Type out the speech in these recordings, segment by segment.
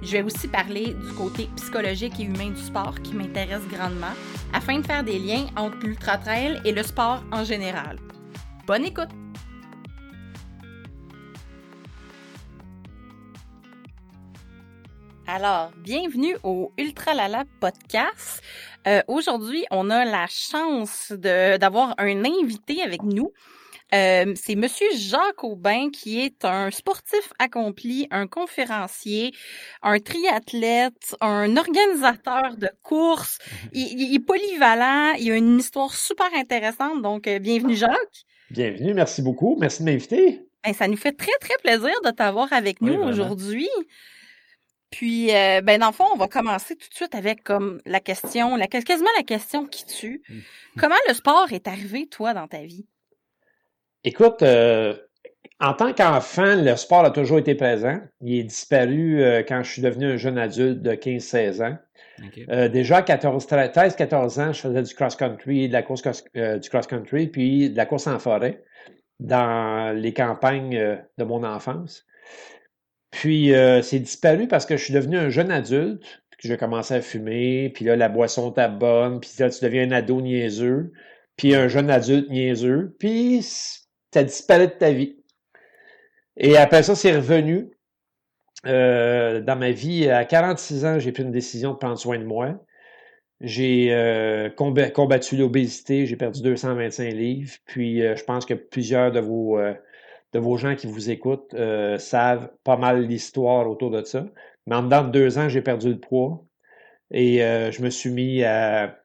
Je vais aussi parler du côté psychologique et humain du sport qui m'intéresse grandement afin de faire des liens entre l'ultra-trail et le sport en général. Bonne écoute! Alors, bienvenue au Ultra Lala Podcast. Euh, Aujourd'hui, on a la chance d'avoir un invité avec nous. Euh, c'est Monsieur Jacques Aubin qui est un sportif accompli, un conférencier, un triathlète, un organisateur de courses. Mhm. Il, il, est polyvalent, il a une histoire super intéressante. Donc, euh, bienvenue Jacques. Bienvenue, merci beaucoup, merci de m'inviter. Ben, ça nous fait très très plaisir de t'avoir avec nous aujourd'hui. Puis, euh, ben dans le fond, on va commencer tout de suite avec comme la question, la, quasiment la question qui tue. Mhm. Comment le sport est arrivé, toi, dans ta vie? Écoute, euh, en tant qu'enfant, le sport a toujours été présent. Il est disparu euh, quand je suis devenu un jeune adulte de 15-16 ans. Euh, déjà à 13-14 ans, je faisais du cross-country, de la course du cross-country, puis de la course en forêt dans les campagnes de mon enfance. Puis c'est disparu parce que je suis devenu un jeune adulte, puis que j'ai commencé à fumer, puis là, la boisson t'a bonne, puis là, tu deviens un ado niaiseux, puis un jeune adulte niaiseux, puis ça disparaît de ta vie. Et après ça, c'est revenu. Euh, dans ma vie, à 46 ans, j'ai pris une décision de prendre soin de moi. J'ai euh, combattu l'obésité, j'ai perdu 225 livres. Puis euh, je pense que plusieurs de vos, de vos gens qui vous écoutent savent pas mal l'histoire autour de ça. Mais en dedans de deux ans, j'ai perdu le poids et je me suis mis à,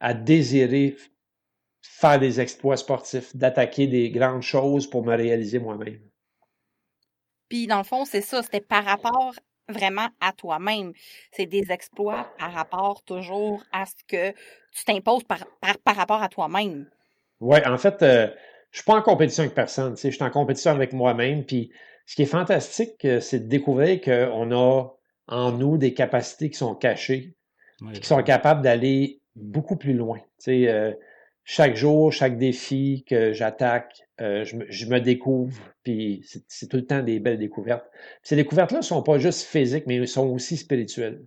à désirer faire des exploits sportifs, d'attaquer des grandes choses pour me réaliser moi-même. Puis dans le fond, c'est ça, c'était par rapport vraiment à toi-même. C'est des exploits par rapport toujours à ce que tu t'imposes par, par, rapport à toi-même. Oui, en fait, euh, je suis pas en compétition avec personne. Je suis en compétition avec moi-même. Puis ce qui est fantastique, euh, c'est de découvrir qu'on a en nous des capacités qui sont cachées, qui sont capables d'aller beaucoup plus loin. Tu euh, chaque jour, chaque défi que j'attaque, euh, je, me, découvre, puis c'est tout le temps des belles découvertes. ces découvertes-là ne sont pas juste physiques, mais elles sont aussi spirituelles.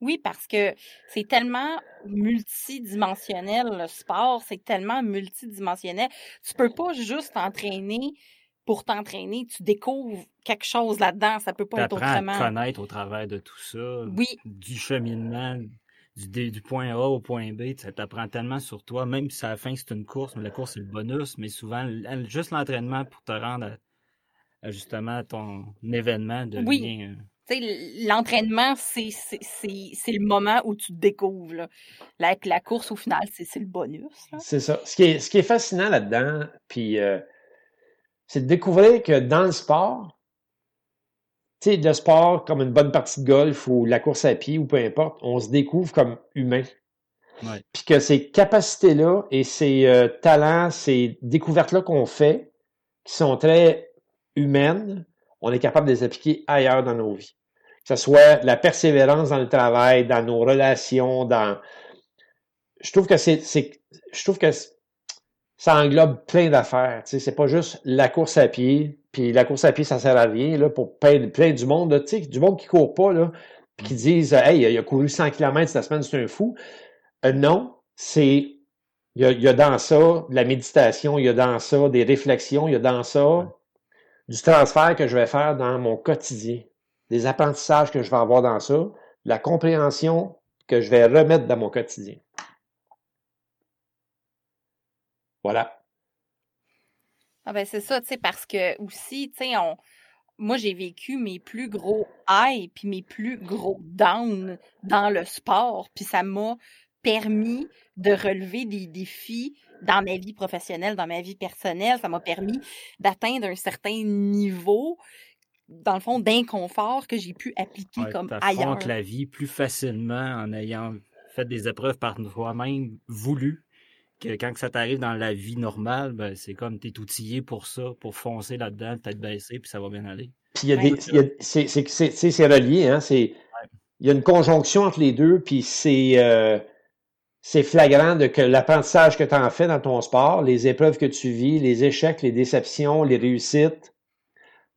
Oui, parce que c'est tellement multidimensionnel, le sport, c'est tellement multidimensionnel. Tu peux pas juste t'entraîner pour t'entraîner, tu découvres quelque chose là-dedans, ça peut pas être autrement. à te connaître au travers de tout ça, oui. du cheminement, du, point A au point B, ça t'apprend tellement sur toi, même si à la fin c'est une course, mais la course c'est le bonus, mais souvent juste l'entraînement pour te rendre à, justement ton événement de oui. Euh, l'entraînement, c'est le moment où tu te découvres. La, la course, au final, c'est le bonus. C'est ça. Ce qui est, ce qui est fascinant là-dedans, puis euh, c'est de découvrir que dans le sport, tu sais, le sport, comme une bonne partie de golf ou la course à pied ou peu importe, on se découvre comme humain. Puis que ces capacités-là et ces euh, talents, ces découvertes-là qu'on fait, qui sont très humaines, on est capable de les appliquer ailleurs dans nos vies. Que ce soit la persévérance dans le travail, dans nos relations, dans. Je trouve que c'est. Je trouve que ça englobe plein d'affaires. Tu sais, c'est pas juste la course à pied, puis la course à pied, ça sert à rien là, pour plein, plein du monde, sais, du monde qui court pas, là, puis qui disent Hey, il a couru 100 km cette semaine, c'est un fou. Euh, non, c'est. Il y, a, il y, a, dans ça de la méditation, il y a dans ça des réflexions, il y a dans ça du transfert que je vais faire dans mon quotidien, des apprentissages que je vais avoir dans ça, la compréhension que je vais remettre dans mon quotidien. Voilà. Ah ben c'est ça, tu sais, parce que aussi, tu sais, on, moi j'ai vécu mes plus gros highs puis mes plus gros downs dans le sport, puis ça m'a permis de relever des défis dans ma vie professionnelle, dans ma vie personnelle, ça m'a permis d'atteindre un certain niveau dans le fond d'inconfort que j'ai pu appliquer comme ailleurs. la vie plus facilement en ayant fait des épreuves par toi-même, voulu, que quand ça t'arrive dans la vie normale, ben, c'est comme tu es outillé pour ça, pour foncer là-dedans, tête baissée, puis ça va bien aller. Puis il y a des. C'est relié, hein? C'est. Il y a une conjonction entre les deux, puis c'est. Euh, c'est flagrant de que l'apprentissage que tu en fais dans ton sport, les épreuves que tu vis, les échecs, les déceptions, les réussites,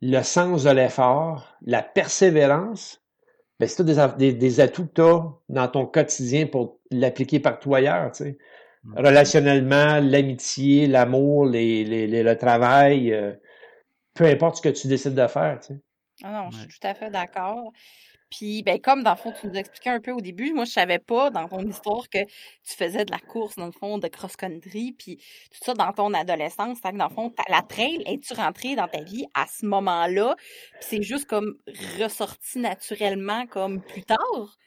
le sens de l'effort, la persévérance, ben, c'est des, des, atouts que tu as dans ton quotidien pour l'appliquer partout ailleurs. Tu sais. Mm. Relationnellement, l'amitié, l'amour, les, les, le travail, euh, peu importe ce que tu décides de faire. Tu sais. Ah non, je suis tout à fait d'accord. Puis, ben, comme dans le fond, tu nous expliquais un peu au début, moi, je savais pas dans ton histoire que tu faisais de la course, dans le fond, de cross-country, puis tout ça dans ton adolescence. Fait que dans le fond, la trail, es-tu rentrée dans ta vie à ce moment-là? Puis c'est juste comme ressorti naturellement comme plus tard?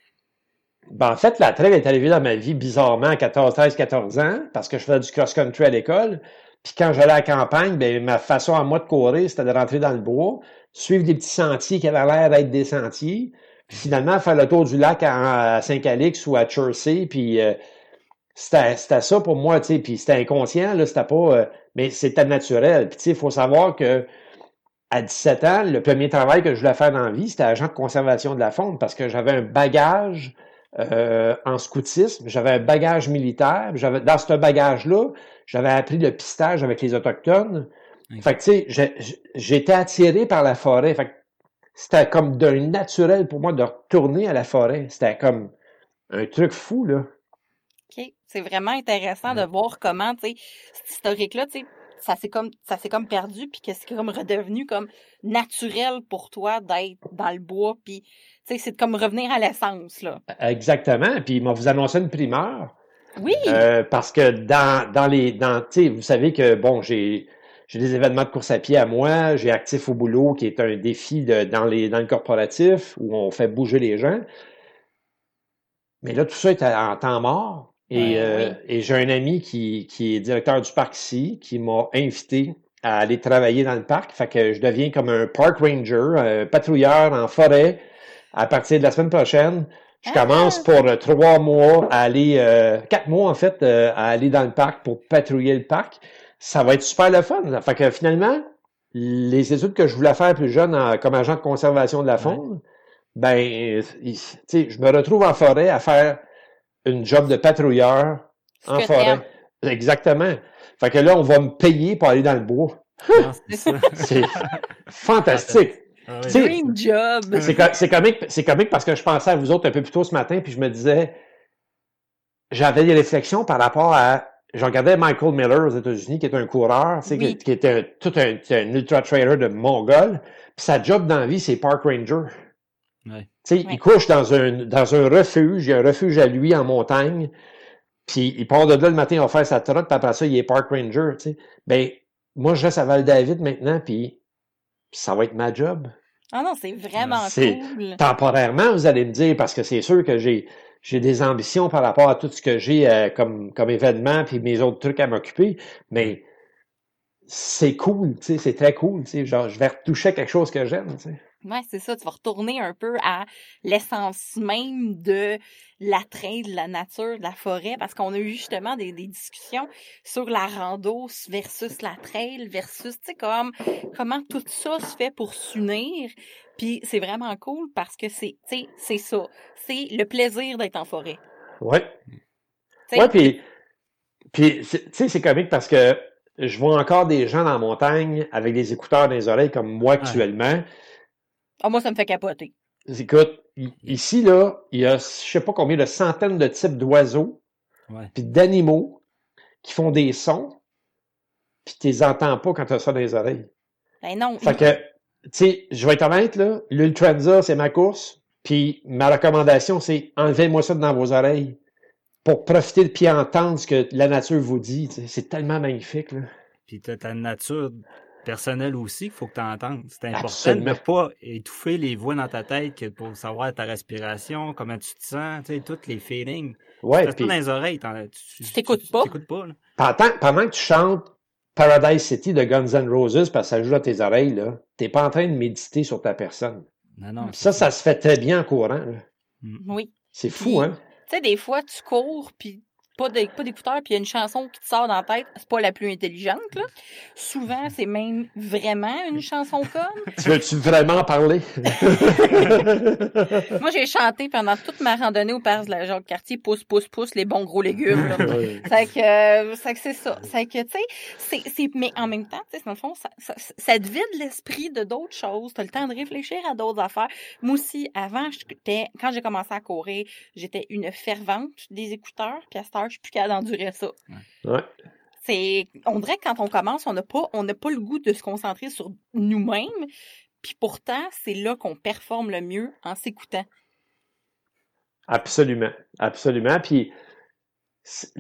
Ben, en fait, la trail est arrivée dans ma vie bizarrement à 14, 13, 14 ans, parce que je faisais du cross-country à l'école. Puis quand j'allais à campagne, ben, ma façon à moi de courir, c'était de rentrer dans le bois, suivre des petits sentiers qui avaient l'air d'être des sentiers, puis finalement, faire le tour du lac à, Saint-Calix ou à Chersey, puis euh, c'était ça pour moi, tu sais, puis c'était inconscient, là, c'était pas... Euh, mais c'était naturel. Puis tu sais, il faut savoir que à 17 ans, le premier travail que je voulais faire dans la vie, c'était agent de conservation de la faune parce que j'avais un bagage euh, en scoutisme, j'avais un bagage militaire, j'avais dans ce bagage-là, j'avais appris le pistage avec les Autochtones. Fait que, tu sais, j'étais attiré par la forêt. Fait que c'était comme d'un naturel pour moi de retourner à la forêt. C'était comme un truc fou, là. OK. C'est vraiment intéressant de voir comment, tu sais, cette historique-là, tu sais, ça s'est comme, ça s'est comme perdu, puis que c'est comme redevenu comme naturel pour toi d'être dans le bois, puis, c'est comme revenir à l'essence, là. Exactement. Puis, il m'a vous annoncé une primeur. Oui. Euh, parce que dans, dans les, dans, tu sais, vous savez que, bon, j'ai, j'ai des événements de course à pied à moi, j'ai Actif au boulot qui est un défi de, dans, les, dans le corporatif où on fait bouger les gens. Mais là, tout ça est en temps mort. Et, euh, et j'ai un ami qui, qui est directeur du parc ici, qui m'a invité à aller travailler dans le parc. Fait que je deviens comme un park ranger, un patrouilleur en forêt à partir de la semaine prochaine. Je ah! commence pour euh, trois mois à aller, euh, quatre mois en fait, à aller dans le parc pour patrouiller le parc ça va être super le fun. Fait que finalement, les études que je voulais faire plus jeune comme agent de conservation de la faune, ben, sais, je me retrouve en forêt à faire une job de patrouilleur en forêt. Exactement. Fait que là, on va me payer pour aller dans le bois. c'est fantastique. Ah Dream job. C'est comique, c'est comique parce que je pensais à vous autres un peu plus tôt ce matin, puis je me disais, j'avais des réflexions par rapport à je regardais Michael Miller aux États-Unis, qui est un coureur, qui, qui, était tout un, ultra-trailer de Mongol. Puis sa job dans la vie, c'est park ranger. Ouais. Il couche dans un, dans un refuge, il y a un refuge à lui en montagne, puis il part de là le matin, il va faire sa trotte, puis après ça, il est park ranger. sais. Ben, moi, je reste à Val-David maintenant, puis ça va être ma job. Ah non, c'est vraiment cool. Temporairement, vous allez me dire, parce que c'est sûr que j'ai j'ai des ambitions par rapport à tout ce que j'ai euh, comme, comme événement puis mes autres trucs à m'occuper, mais c'est cool, tu sais, c'est très cool, tu sais, genre, je vais retoucher quelque chose que j'aime, tu sais. Ouais, c'est ça, tu vas retourner un peu à l'essence même de l'attrait de la nature, de la forêt, parce qu'on a eu justement des, des, discussions sur la rando versus la trail versus, tu sais, comme, comment tout ça se fait pour s'unir. Puis c'est vraiment cool parce que c'est, c'est ça. C'est le plaisir d'être en forêt. Ouais. ouais, puis, puis tu sais, c'est comique parce que je vois encore des gens dans la montagne avec des écouteurs dans les oreilles comme moi actuellement. Ah, moi, ça me fait capoter. Écoute, ici, là, il y a je sais pas combien de centaines de types d'oiseaux, puis d'animaux qui font des sons, puis tu les entends pas quand tu as ça dans les oreilles. Ben non. Fait que tu sais, je vais être honnête, là, l'Ultranza, c'est ma course, puis ma recommandation, c'est enlevez-moi ça dans vos oreilles pour profiter de puis entendre ce que la nature vous dit. C'est tellement magnifique. Là. Puis tu ta nature personnelle aussi qu'il faut que tu entendes. C'est important de ne pas étouffer les voix dans ta tête pour savoir ta respiration, comment tu te sens, tu sais, tous les feelings. Ouais, tu dans les oreilles. Tu t'écoutes pas. pas pendant, pendant que tu chantes Paradise City de Guns N' Roses parce que ça joue dans tes oreilles, là, t'es pas en train de méditer sur ta personne. Non, non, ça, ça se fait très bien en courant. Mm. Oui. C'est fou, hein? sais, des fois, tu cours, puis pas d'écouteur, puis il y a une chanson qui te sort dans la tête, c'est pas la plus intelligente. Là. Souvent, c'est même vraiment une chanson conne. tu veux-tu vraiment parler? Moi, j'ai chanté pendant toute ma randonnée au Parc de la Jacques-Cartier, pousse, pousse, pousse, les bons gros légumes. C'est que, que c'est ça. C'est que, tu sais, c'est, mais en même temps, tu sais, dans le fond, ça, ça, ça te vide l'esprit de d'autres choses. Tu as le temps de réfléchir à d'autres affaires. Moi aussi, avant, quand j'ai commencé à courir, j'étais une fervente des écouteurs, puis à cette je suis plus capable d'endurer ça. C'est, on dirait que quand on commence, on n'a pas, on n'a pas le goût de se concentrer sur nous-mêmes. Puis pourtant, c'est là qu'on performe le mieux en s'écoutant. Absolument, absolument. Puis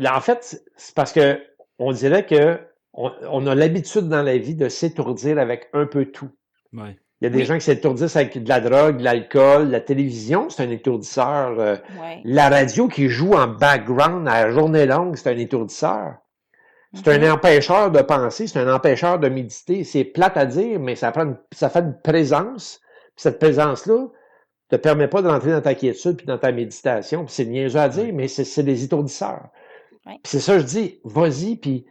en fait, c'est parce que on dirait que on, a l'habitude dans la vie de s'étourdir avec un peu tout. Ouais. Il y a des gens qui s'étourdissent avec de la drogue, de l'alcool, la télévision, c'est un étourdisseur. Euh, la radio qui joue en background à la journée longue, c'est un étourdisseur. C'est un empêcheur de penser, c'est un empêcheur de méditer. C'est plate à dire, mais ça, prend ça fait une présence. cette présence-là te permet pas de rentrer dans ta quiétude puis dans ta méditation. c'est niaiseux à dire, mais c'est des étourdisseurs. C'est ça, je dis, vas-y, puis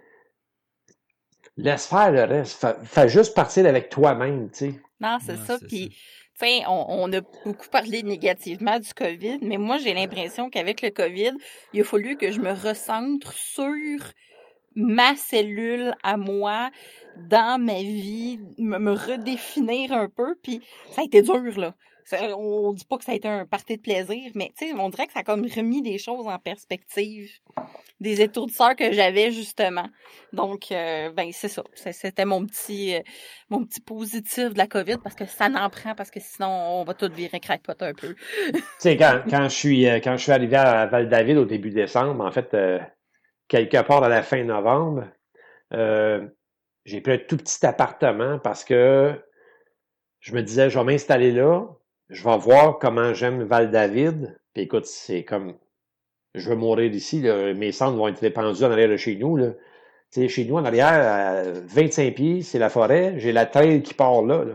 laisse faire le reste. Fais, juste partir avec toi-même, tu sais. Non, c'est ça. Puis, tu on, on, a beaucoup parlé négativement du COVID, mais moi, j'ai l'impression qu'avec le COVID, il a fallu que je me recentre sur ma cellule à moi, dans ma vie, me, redéfinir un peu. Puis, ça a été dur, là. On dit pas que ça a été un parti de plaisir, mais tu sais, on dirait que ça a comme remis des choses en perspective. Des étourdisseurs que j'avais, justement. Donc, euh, ben, c'est ça. C'était mon petit, euh, mon petit positif de la COVID parce que ça n'en prend, parce que sinon, on va tout virer crackpot un peu. tu sais, quand, quand, je suis, euh, quand je suis arrivé à Val-David au début décembre, en fait, quelque part à la fin novembre, j'ai pris un tout petit appartement parce que je me disais, je vais m'installer là, je vais voir comment j'aime Val-David. Puis écoute, c'est comme, je veux mourir ici, mes cendres vont être répandus en arrière de chez nous. Là. sais, chez nous, en arrière, à 25 pieds, c'est la forêt. J'ai la trail qui part là.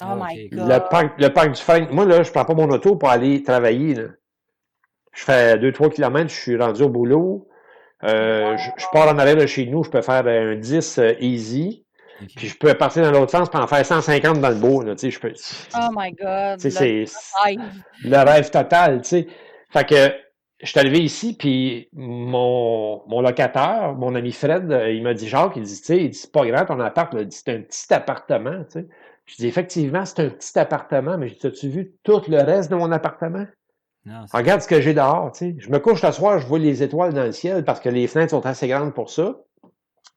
Oh ah, my God. Le parc, le parc du frein. Moi, là, je prends pas mon auto pour aller travailler. Là. Je fais 2-3 km, je suis rendu au boulot. Euh, je, pars en arrière de chez nous, je peux faire un 10 euh, Puis je peux partir dans l'autre sens pour en faire 150 dans le beau. Là, je peux... Oh my God! Le rêve. le rêve total. sais. Fait que je suis arrivé ici, puis mon, mon locataire, mon ami Fred, euh, il m'a dit Jacques, il dit, tu sais, c'est pas grand ton appart, c'est un petit appartement. Tu sais. Je dis effectivement, c'est un petit appartement, mais as-tu vu tout le reste de mon appartement? Non, Regarde ce que j'ai dehors, tu sais. Je me couche le soir, je vois les étoiles dans le ciel parce que les fenêtres sont assez grandes pour ça.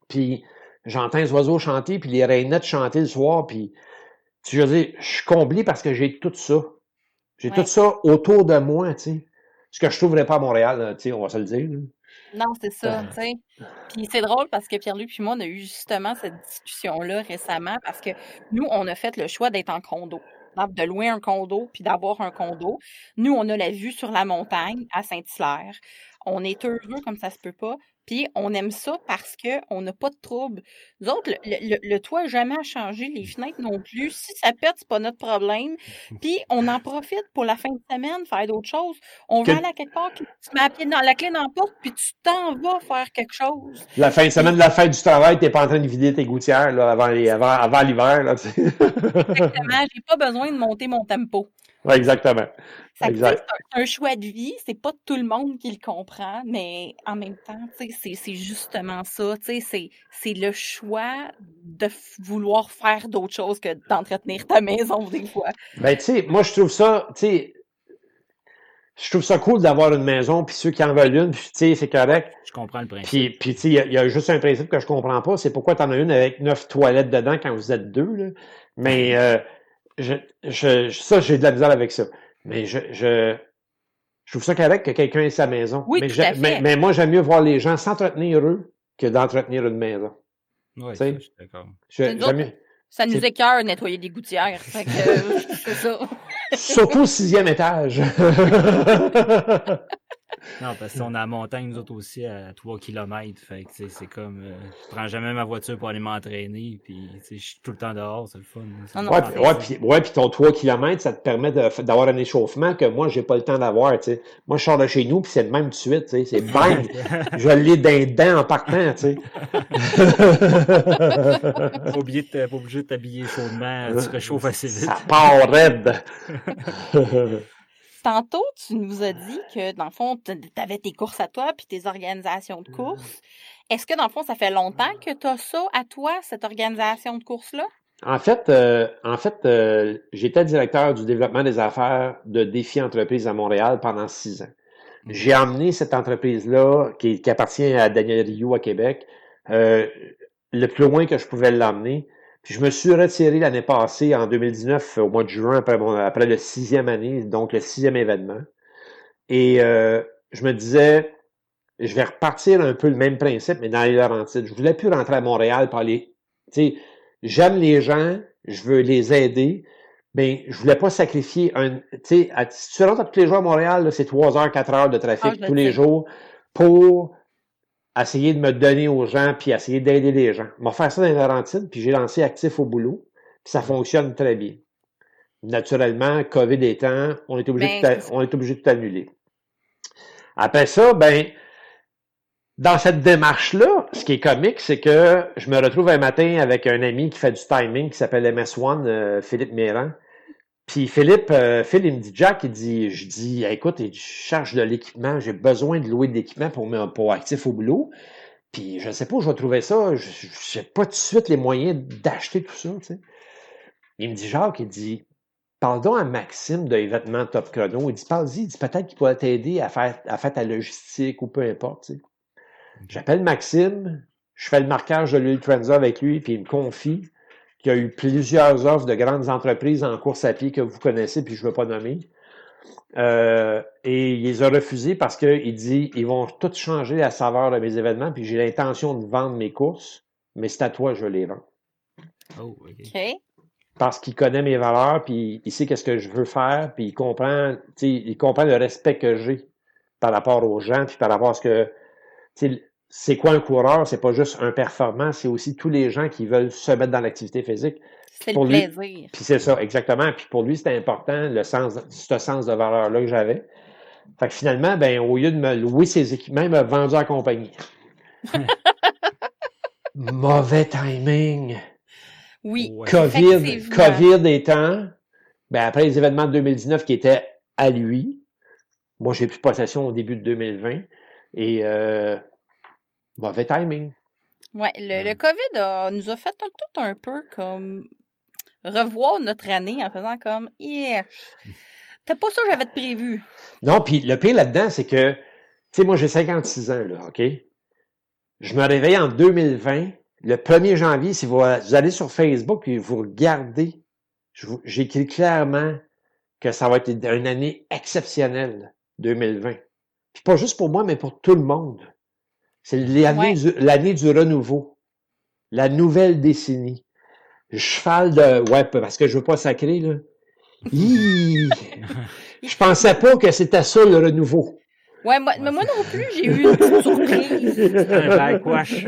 Puis j'entends les oiseaux chanter, puis les rainettes chanter le soir, puis tu veux dire, je suis comblé parce que j'ai tout ça. J'ai tout ça autour de moi, tu sais. Ce que je trouverais pas à Montréal, tu sais, on va se le dire. Non, c'est ça, tu sais. Puis c'est drôle parce que Pierre-Luc puis moi, on a eu justement cette discussion-là récemment parce que nous, on a fait le choix d'être en condo de louer un condo puis d'avoir un condo. Nous, on a la vue sur la montagne à Saint-Hilaire. On est heureux comme ça se peut pas. Puis on aime ça parce qu'on n'a pas de trouble. Nous autres, le, toit n'a jamais changé, les fenêtres non plus. Si ça pète, c'est pas notre problème. Puis on en profite pour la fin de semaine, faire d'autres choses. On va aller à quelque part, tu mets la, pied dans, la clé dans la porte, puis tu t'en vas faire quelque chose. La fin de semaine la fête du travail, tu n'es pas en train de vider tes gouttières là, avant, avant, avant l'hiver. Exactement, j'ai pas besoin de monter mon tempo. Oui, exactement. C'est un choix de vie, c'est pas tout le monde qui le comprend, mais en même temps, c'est justement ça. C'est le choix de vouloir faire d'autres choses que d'entretenir ta maison des fois. Ben, tu sais, moi, je trouve ça, tu sais, je trouve ça cool d'avoir une maison, puis ceux qui en veulent une, tu sais, c'est correct. Je comprends le principe. Puis, puis tu sais, il y, a juste un principe que je comprends pas, c'est pourquoi tu en as une avec neuf toilettes dedans quand vous êtes deux, là. Mais, euh, je, je, ça, j'ai de la misère avec ça. Mais je, je, je trouve ça correct que quelqu'un ait sa maison. Oui, mais, tout à fait. mais, moi, j'aime mieux voir les gens s'entretenir eux que d'entretenir une maison. Oui, je suis d'accord. Ça nous écœure nettoyer des gouttières. ça. Surtout au sixième étage. Non, parce qu'on a la montagne, nous autres aussi, à 3 km. Fait que c'est comme. Euh, je prends jamais ma voiture pour aller m'entraîner. Puis je suis tout le temps dehors, c'est le fun. ouais, puis, ouais, puis, ouais, puis ton 3 km, ça te permet d'avoir un échauffement que moi, j'ai pas le temps d'avoir. Moi, je sors de chez nous, puis c'est le même tout de suite. C'est bang! je l'ai d'un dent en partant. tu sais. pas, obligé de, pas obligé de t'habiller chaudement, tu réchauffes assez vite. Ça part raide! Tantôt, tu nous as dit que, dans le fond, tu avais tes courses à toi puis tes organisations de courses. Est-ce que, dans le fond, ça fait longtemps que tu as ça à toi, cette organisation de courses-là? En fait, euh, en fait euh, j'étais directeur du développement des affaires de Défi Entreprise à Montréal pendant six ans. J'ai emmené cette entreprise-là, qui, appartient à Daniel Rioux à Québec, euh, le plus loin que je pouvais l'emmener. Je me suis retiré l'année passée, en 2019, au mois de juin, après, après le sixième année, donc le sixième événement. Et euh, je me disais, je vais repartir un peu le même principe, mais dans les Laurentides. Je voulais plus rentrer à Montréal par les... Tu sais, j'aime les gens, je veux les aider, mais je voulais pas sacrifier un... Tu sais, si tu rentres tous les jours à Montréal, c'est trois heures, quatre heures de trafic ah, tous les jours pour essayer de me donner aux gens, puis essayer d'aider les gens. Je vais faire ça dans les Laurentides, puis j'ai lancé Actif au boulot, puis ça fonctionne très bien. Naturellement, COVID étant, on est obligé, ben, de, on est obligé de tout annuler. Après ça, ben, dans cette démarche-là, ce qui est comique, c'est que je me retrouve un matin avec un ami qui fait du timing qui s'appelle MS1, euh, Philippe Méran. Puis Philippe, euh, Phil, il me dit, Jack, il dit, je dis, écoute, je charge de l'équipement, j'ai besoin de louer de l'équipement pour, pour actif au boulot. Puis je ne sais pas où je vais trouver ça, je n'ai pas tout de suite les moyens d'acheter tout ça. Tu sais. Il me dit, Jacques, il dit, parle donc à Maxime de Vêtements Top Chrono. Il dit, parle-y, il dit, peut-être qu'il pourrait t'aider à faire, à faire ta logistique ou peu importe. Tu sais. J'appelle Maxime, je fais le marquage de l'huile Trenza avec lui, puis il me confie il y a eu plusieurs offres de grandes entreprises en course à pied que vous connaissez, puis je ne veux pas nommer. Euh, et il les a refusés parce qu'il dit ils vont tout changer la saveur de mes événements, puis j'ai l'intention de vendre mes courses, mais c'est à toi, je les vends. Oh, OK. Parce qu'il connaît mes valeurs, puis il sait qu'est-ce que je veux faire, puis il comprend, il comprend le respect que j'ai par rapport aux gens, puis par rapport à ce que c'est quoi un coureur? C'est pas juste un performant, c'est aussi tous les gens qui veulent se mettre dans l'activité physique. C'est le plaisir. Puis c'est ça, exactement. Puis pour lui, c'était important, le sens, ce sens de valeur-là que j'avais. Fait que finalement, ben, au lieu de me louer ses équipements, il m'a vendu à compagnie. Mauvais timing. Oui. COVID, COVID étant, ben, après les événements de 2019 qui étaient à lui, moi, j'ai plus possession au début de 2020. Et euh, Mauvais timing. Oui, le, COVID nous a fait tout un peu comme revoir notre année en faisant comme Yeah, t'as pas ça que j'avais prévu. Non, puis le pire là-dedans, c'est que, tu sais, moi j'ai 56 ans, là, OK? Je me réveille en 2020. Le 1er janvier, si vous, allez sur Facebook et vous regardez, j'écris clairement que ça va être une année exceptionnelle, 2020. Puis pas juste pour moi, mais pour tout le monde. C'est l'année du, renouveau. La nouvelle décennie. Cheval de. Ouais, parce que je veux pas sacrer, là. je pensais pas que c'était ça le renouveau. Ouais, moi, mais moi non plus, j'ai eu une petite surprise. Un backwash.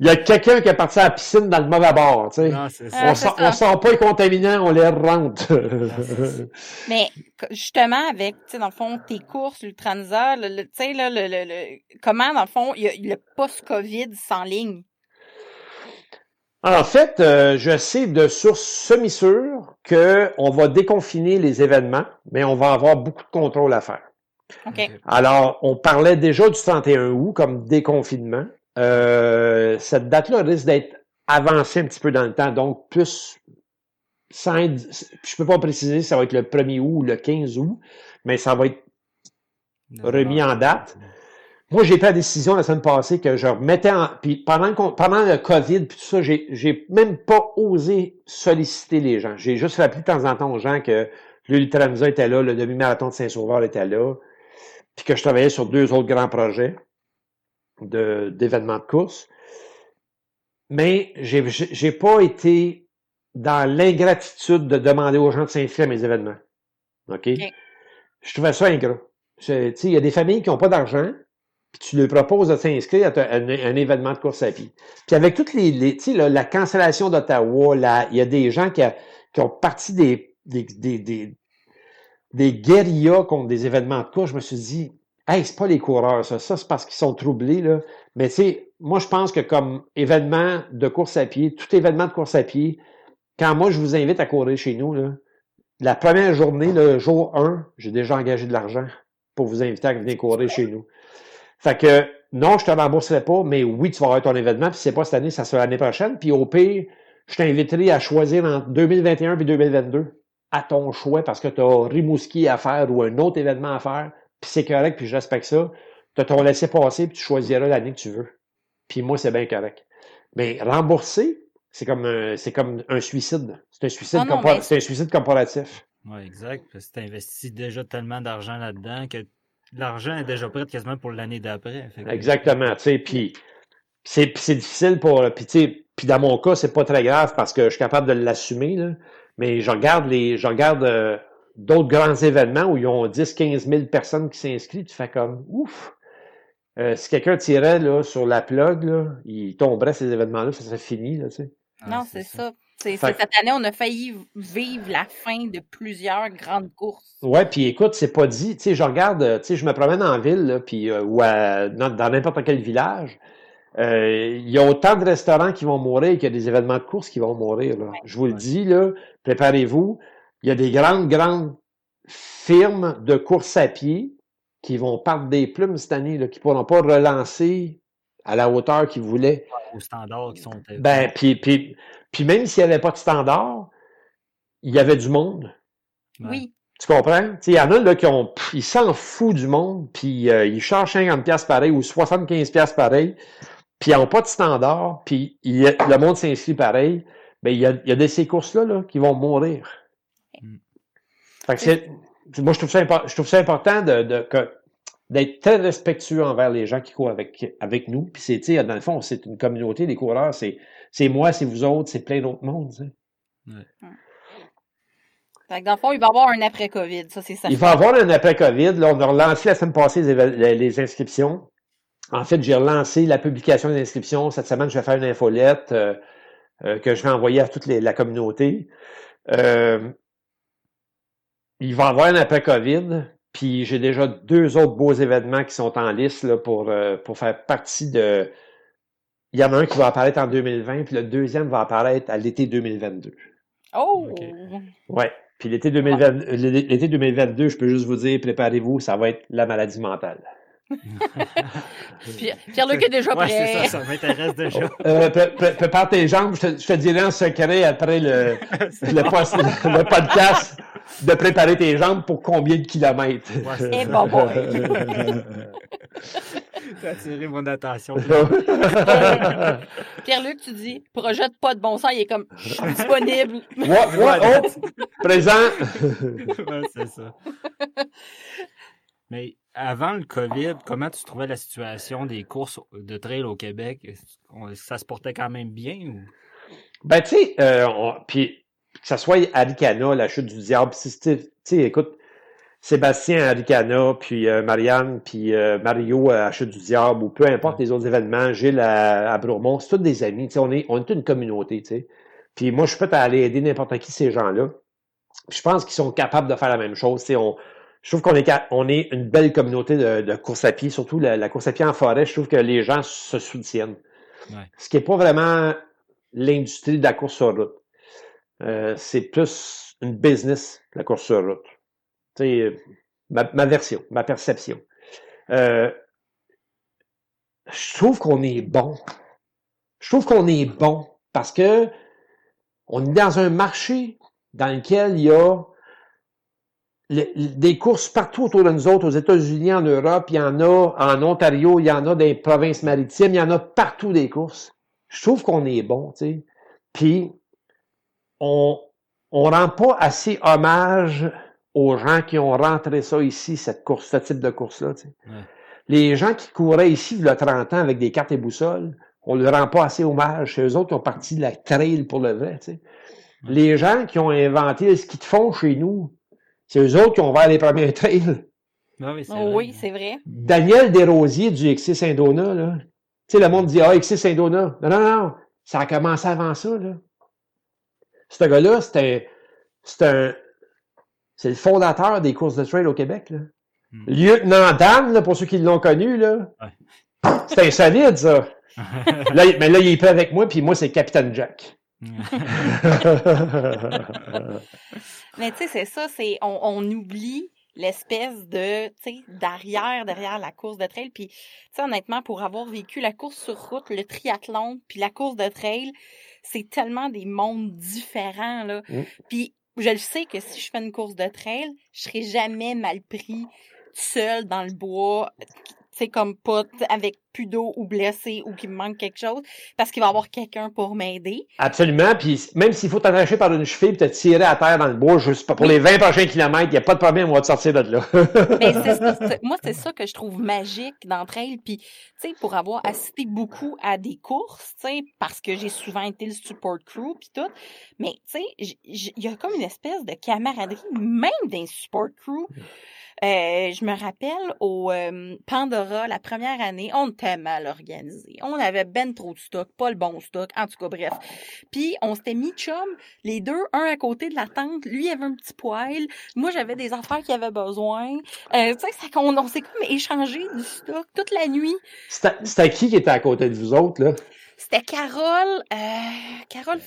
Il y a quelqu'un qui est parti à la piscine dans le mauvais bord, tu sais. on, sort, sort pas les contaminants, on les rentre. Mais justement, avec, tu sais, dans le fond, tes courses, l'Ultranza, tu sais, là, le, le, comment, dans le fond, il y a le post-COVID sans ligne? En fait, euh, je sais de sources semi-sûres qu'on va déconfiner les événements, mais on va avoir beaucoup de contrôle à faire. OK. Alors, on parlait déjà du 31 août comme déconfinement. Euh, cette date-là risque d'être avancée un petit peu dans le temps, donc plus sans je peux pas préciser si ça va être le 1er août ou le 15 août, mais ça va être remis en date. Moi, j'ai pris la décision la semaine passée que je remettais en. Puis pendant, pendant le COVID, puis tout ça, j'ai, j'ai même pas osé solliciter les gens. J'ai juste rappelé de temps en temps aux gens que l'Ultramisa était là, le demi-marathon de Saint-Sauveur était là, puis que je travaillais sur deux autres grands projets d'événements de course. Mais j'ai, j'ai pas été dans l'ingratitude de demander aux gens de s'inscrire à mes événements. OK? je trouvais ça ingrat. Il y a des familles qui n'ont pas d'argent, puis tu leur proposes de s'inscrire à, un, événement de course à pied. Puis avec toutes les, les tu sais, la cancellation d'Ottawa, il y a des gens qui, qui ont parti des, des, des, des, des guérillas contre des événements de course. Je me suis dit, hey, c'est pas les coureurs, ça. Ça, c'est parce qu'ils sont troublés, là. Mais tu sais, moi, je pense que comme événement de course à pied, tout événement de course à pied, quand moi, je vous invite à courir chez nous, là, la première journée, le jour 1, j'ai déjà engagé de l'argent pour vous inviter à venir courir chez nous. Fait que, non, je te rembourserai pas, mais oui, tu vas avoir ton événement, puis c'est pas cette année, ça sera l'année prochaine. Puis au pire, je t'inviterai à choisir entre 2021 et 2022 à ton choix parce que tu as Rimouski à faire ou un autre événement à faire, puis c'est correct, puis je respecte ça. Tu as ton laissé passer, puis tu choisiras l'année que tu veux. Puis moi, c'est bien correct. Mais rembourser, c'est comme, un, c'est comme un suicide. C'est un suicide, c'est un suicide corporatif. Oui, exact. Parce que tu investis déjà tellement d'argent là-dedans que l'argent est déjà prêt quasiment pour l'année d'après. Exactement. Tu sais, puis c'est, difficile pour. Puis, puis dans mon cas, c'est pas très grave parce que je suis capable de l'assumer. Mais je regarde les. Je regarde euh, d'autres grands événements où ils ont 10, 15 000 personnes qui s'inscrivent. Tu fais comme ouf. Euh, si quelqu'un tirait là, sur la plug, là, il tomberait ces événements-là, ça serait fini. Là, tu sais. non, c'est ça. Cette année, on a failli vivre la fin de plusieurs grandes courses. Ouais, puis écoute, c'est pas dit. Tu sais, je regarde, euh, tu sais, je me promène en ville, puis euh, ou dans n'importe quel village. Euh, il y a autant de restaurants qui vont mourir qu'il y a des événements de course qui vont mourir. je vous le dis, là, préparez-vous. Il y a des grandes, grandes firmes de course à pied qui vont perdre des plumes cette année, là, qui ne pourront pas relancer à la hauteur qu'ils voulaient. Aux standards qui sont. Ben, puis, puis, puis même s'il n'y avait pas de standard, il y avait du monde. Oui. Tu comprends? Il y en a là, qui ont. Ils s'en foutent du monde, puis euh, ils chargent 50$ pareil ou 75$ pareil, puis ils n'ont pas de standard, puis le monde s'inscrit pareil. Ben, il y a, il y a de ces courses-là là, qui vont mourir. Fait que c'est, moi, je trouve ça, je trouve ça important de, de d'être très respectueux envers les gens qui courent avec, avec nous. Puis c'est, dans le fond, c'est une communauté, les coureurs, c'est, c'est moi, c'est vous autres, c'est plein d'autres mondes. Ouais. Fait que dans le fond, il va y avoir un après-COVID, ça c'est ça. Il va y avoir un après-COVID. Là, on a relancé la semaine passée les, inscriptions. En fait, j'ai relancé la publication des inscriptions. Cette semaine, je vais faire une infolette euh, euh, que je vais envoyer à toute la communauté. Euh, il va y avoir un après-COVID. Puis j'ai déjà deux autres beaux événements qui sont en liste là, pour, pour faire partie de, il y en a un qui va apparaître en 2020, puis le deuxième va apparaître à l'été 2022. Oh! Ouais. Puis l'été 2022, je peux juste vous dire, préparez-vous, ça va être la maladie mentale. Pierre-Luc est déjà prêt. Ouais, ça, ça m'intéresse déjà. Euh, prépare tes jambes, je te, je te, dirai en secret après le, le, le podcast de préparer tes jambes pour combien de kilomètres. Ouais, Et bon, bon. T'as attiré mon attention. Pierre-Luc, tu dis, projette pas de bon sens, il est comme, je suis disponible. Ouais, ouais, oh, présent. ouais, c'est ça. Mais avant le COVID, comment tu trouvais la situation des courses de trail au Québec? Ça se portait quand même bien? Ou? Ben, tu sais, euh, puis que ce soit Aricana, la chute du diable, tu sais, écoute, Sébastien Aricana, puis euh, Marianne, puis euh, Mario à la chute du diable, ou peu importe les autres événements, Gilles à, à Bromont, c'est tous des amis, tu sais, on est, on est une communauté, tu sais. Puis moi, je suis prêt à aller aider n'importe qui, ces gens-là. Je pense qu'ils sont capables de faire la même chose, tu sais, on, je trouve qu'on est, on est une belle communauté de, de course à pied, surtout la, course à pied en forêt, je trouve que les gens se soutiennent. Ce qui n'est pas vraiment l'industrie de la course sur route. Euh, c'est plus une business, la course sur route. Tu ma, ma version, ma perception. Euh, je trouve qu'on est bon. Je trouve qu'on est bon parce que on est dans un marché dans lequel il y a des courses partout autour de nous autres, aux États-Unis, en Europe, il y en a en Ontario, il y en a dans les provinces maritimes, il y en a partout des courses. Je trouve qu'on est bon, tu sais. Puis, on, on rend pas assez hommage aux gens qui ont rentré ça ici, cette course, ce type de course-là, tu sais. Les gens qui couraient ici, il y a 30 ans, avec des cartes et boussoles, on ne leur rend pas assez hommage. C'est eux autres qui ont parti de la trail pour le vrai, tu sais. Les gens qui ont inventé ce qu'ils te font chez nous, C'est eux autres qui ont ouvert les premiers trails. Ah oui, c'est vrai. Daniel Desrosiers du XC Saint-Donat, là. Tu sais, le monde dit, ah, XC Saint-Donat. Non, non, non. Ça a commencé avant ça, là. Ce gars-là, c'était c'est un, c'est le fondateur des courses de trail au Québec, là. Hmm. Lieutenant Dan, là, pour ceux qui l'ont connu, là. Ouais. C'est insolite, ça. là, mais là, il est prêt avec moi, puis moi, c'est Capitaine Jack. mais tu sais, c'est ça, c'est on, on oublie l'espèce de, tu sais, d'arrière, derrière la course de trail. Puis, tu sais, honnêtement, pour avoir vécu la course sur route, le triathlon, puis la course de trail, c'est tellement des mondes différents, là. Mmh. Puis, je le sais que si je fais une course de trail, je serai jamais mal pris seul dans le bois c'est comme pas avec plus d'eau ou blessé ou qu'il me manque quelque chose, parce qu'il va y avoir quelqu'un pour m'aider. Absolument. Puis même s'il faut t'arracher par une cheville et te tirer à terre dans le bois, juste pour les 20 prochains kilomètres, il n'y a pas de problème, on va te sortir de là. Mais moi, c'est ça que je trouve magique d'entre elles. Puis, tu sais, pour avoir assisté beaucoup à des courses, tu sais, parce que j'ai souvent été le support crew puis tout, mais tu sais, il y a comme une espèce de camaraderie, même d'un support crew. Euh, je me rappelle au euh, Pandora, la première année, on était mal organisé. On avait ben trop de stock, pas le bon stock, en tout cas, bref. Puis, on s'était mis chum, les deux, un à côté de la tente. Lui avait un petit poêle. Moi, j'avais des affaires qu'il avait besoin. Euh, tu sais, on, on s'est comme échangé du stock toute la nuit. C'était qui qui était à côté de vous autres, là? C'était Carole. Euh, Carole.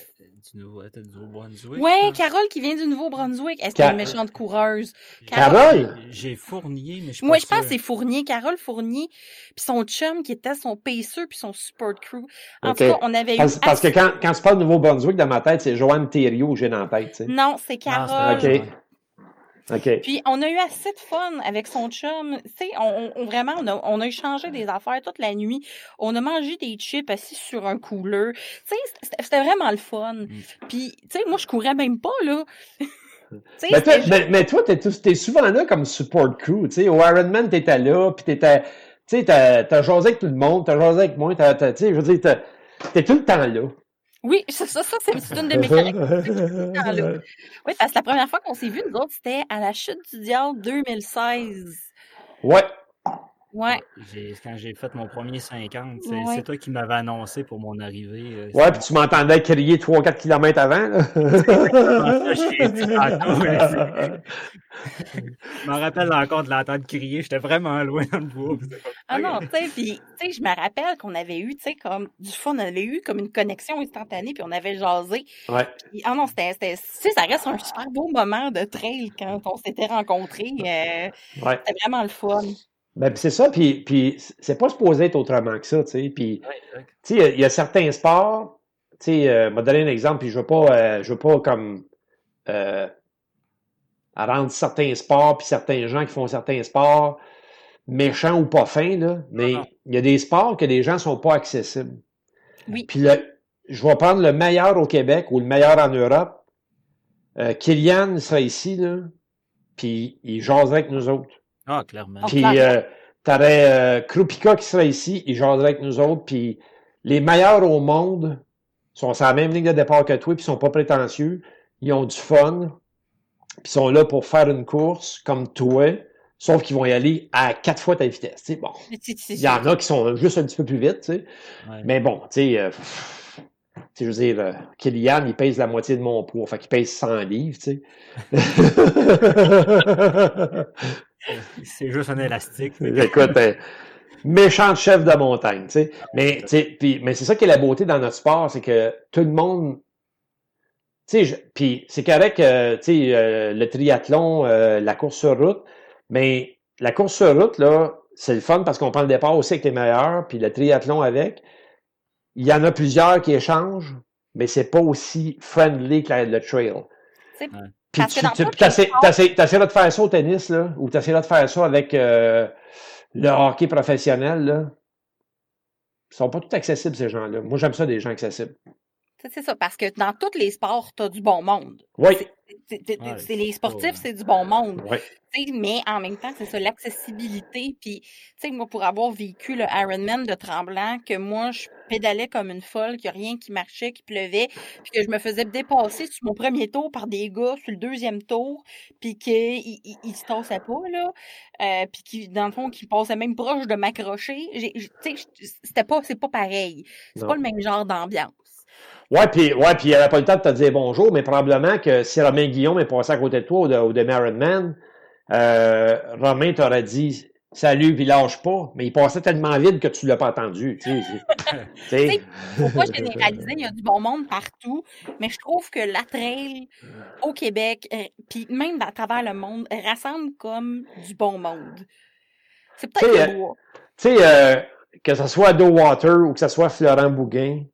Du nouveau, du Nouveau-Brunswick. Ouais, Carole qui vient du Nouveau-Brunswick. Elle était une méchante coureuse? Carole? J'ai Fournier, mais je Moi, je pense que c'est Fournier. Carole Fournier. Puis son chum qui était son paceur puis son support crew. En tout cas, on avait parce, eu. Parce que quand, quand c'est pas Nouveau-Brunswick, dans ma tête, c'est Joanne Thériault que j'ai dans la tête, tu sais. Non, c'est Carole. Puis on a eu assez de fun avec son chum. Tu sais, on, vraiment, on a, on a échangé des affaires toute la nuit. On a mangé des chips assis sur un cooler. Tu sais, c'était vraiment le fun. Mm. Puis, tu sais, moi, je courais même pas, là. mais, toi, mais, toi, t'es, souvent là comme support crew. Tu sais, au Ironman, t'étais là, puis t'étais, tu sais, t'as, t'as jasé avec tout le monde, t'as jasé avec moi, t'as, tu sais, je veux dire, t'es tout le temps là. Oui, ça, ça, ça c'est une de mes caractéristiques. oui, parce que la première fois qu'on s'est vu, nous autres, c'était à la chute du diable 2016. Ouais. Ouais. Quand j'ai fait mon premier 50, c'est toi qui m'avais annoncé pour mon arrivée. Euh, ouais, puis tu m'entendais crier 3-4 km avant. Là. je me rappelle encore de l'entendre crier. J'étais vraiment loin dans le bois. Ah non, tu sais, puis tu sais, je me rappelle qu'on avait eu, tu sais, comme du fun, on avait eu comme une connexion instantanée, puis on avait jasé. Ouais. ah non, c'était, tu sais, ça reste un super beau moment de trail quand on s'était rencontrés. Euh, ouais. C'était vraiment le fun. Ben, c'est ça, puis, puis c'est pas supposé être autrement que ça, tu sais. Puis, tu sais, il y, a certains sports, tu sais, euh, m'a donné un exemple, puis je veux pas, euh, je veux pas comme euh, rendre certains sports, puis certains gens qui font certains sports méchants ou pas fins, là, mais il y a des sports que les gens sont pas accessibles. Oui. Puis je vais prendre le meilleur au Québec ou le meilleur en Europe. Euh, Kylian sera ici, là, puis il jaserait avec nous autres. Ah, clairement. Puis, euh, t'aurais euh, Krupika qui serait ici, il jaserait avec nous autres, puis les meilleurs au monde sont sur la même ligne de départ que toi, puis sont pas prétentieux, ils ont du fun, puis sont là pour faire une course comme toi, sauf qu'ils vont y aller à quatre fois ta vitesse. Bon, il y en a qui sont juste un petit peu plus vite, mais bon, tu sais, euh, je veux dire, euh, Kylian, il pèse la moitié de mon poids, fait qu'il pèse 100 livres, tu sais. C'est juste un élastique. Écoute, euh, méchant chef de montagne, tu sais. Mais, mais c'est ça qui est la beauté dans notre sport, c'est que tout le monde. Tu sais, puis c'est correct, euh, tu sais, euh, le triathlon, la course sur route, mais la course sur route, là, c'est le fun parce qu'on prend le départ aussi avec les meilleurs, puis le triathlon avec. Il y en a plusieurs qui échangent, mais c'est pas aussi friendly que le trail. Puis tu, tu de faire ça au tennis, là, ou t'essaieras de faire ça avec euh, le hockey professionnel, là. Ils sont pas tout accessibles, ces gens-là. Moi, j'aime ça des gens accessible. C'est ça, parce que dans tous les sports, tu as du bon monde. Oui. C'est les sportifs, c'est du bon monde. Ouais. Mais en même temps, c'est ça, l'accessibilité. Puis, tu sais, moi, pour avoir vécu le Ironman de Tremblant, que moi, je pédalais comme une folle, qu'il n'y a rien qui marchait, qui pleuvait, puis que je me faisais dépasser sur mon premier tour par des gars sur le deuxième tour, puis qu'ils ne se tassaient pas, là, euh, puis qui, dans le fond, qui passaient même proche de m'accrocher. Tu sais, c'était pas, c'est pas pareil. C'est pas le même genre d'ambiance. Ouais, puis ouais, puis il n'avait pas le temps de te dire bonjour, mais probablement que si Romain Guillaume est passé à côté de toi au de Man, euh, Romain t'aurait dit salut puis lâche pas, mais il passait tellement vite que tu l'as pas entendu. Tu sais, pas généraliser, il y a du bon monde partout, mais je trouve que la trail au Québec, euh, puis même à travers le monde, rassemble comme du bon monde. C'est peut-être Tu sais, euh, que ce soit Do Water ou que ce soit Florent Bouguin,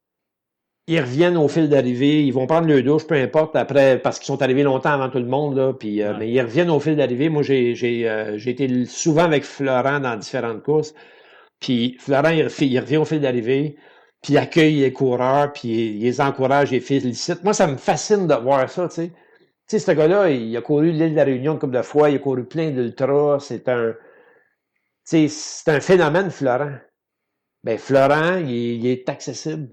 ils reviennent au fil d'arrivée, ils vont prendre le douche, peu importe, après, parce qu'ils sont arrivés longtemps avant tout le monde, là, puis, euh, mais ils reviennent au fil d'arrivée. Moi, j'ai, j'ai, euh, j'ai été souvent avec Florent dans différentes courses, puis Florent, il, revient au fil d'arrivée, puis il accueille les coureurs, puis il, les encourage, il les félicite. Moi, ça me fascine de voir ça, tu sais. Tu sais, ce gars-là, il a couru l'île de la Réunion couple de fois, il a couru plein d'ultras, c'est un, tu sais, c'est un phénomène, Florent. Ben, Florent, il, il est accessible.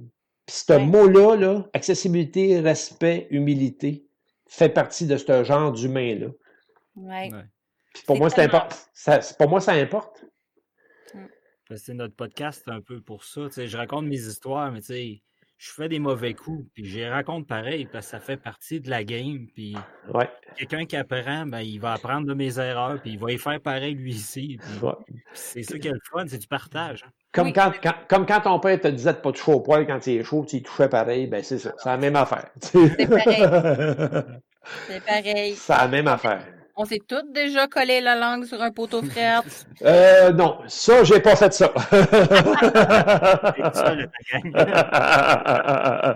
Puis ce mot-là, là, accessibilité, respect, humilité, fait partie de ce genre d'humain-là. Ouais. pour moi. Ça, pour moi, ça importe. Mm. C'est notre podcast un peu pour ça. je raconte mes histoires, mais je fais des mauvais coups, puis je les raconte pareil, parce que ça fait partie de la game. Puis ouais. quelqu'un qui apprend, ben, il va apprendre de mes erreurs, puis il va y faire pareil lui ici. C'est ça qui est le fun, c'est du partage. Hein. Comme, quand, comme quand ton père te disait de pas toucher au poil quand il est chaud, tu touchais pareil, ben c'est ça. C'est la même affaire. C'est pareil. c'est pareil. C'est la même affaire. On s'est tous déjà collé la langue sur un poteau frère. Euh, non, ça, j'ai pas fait ça.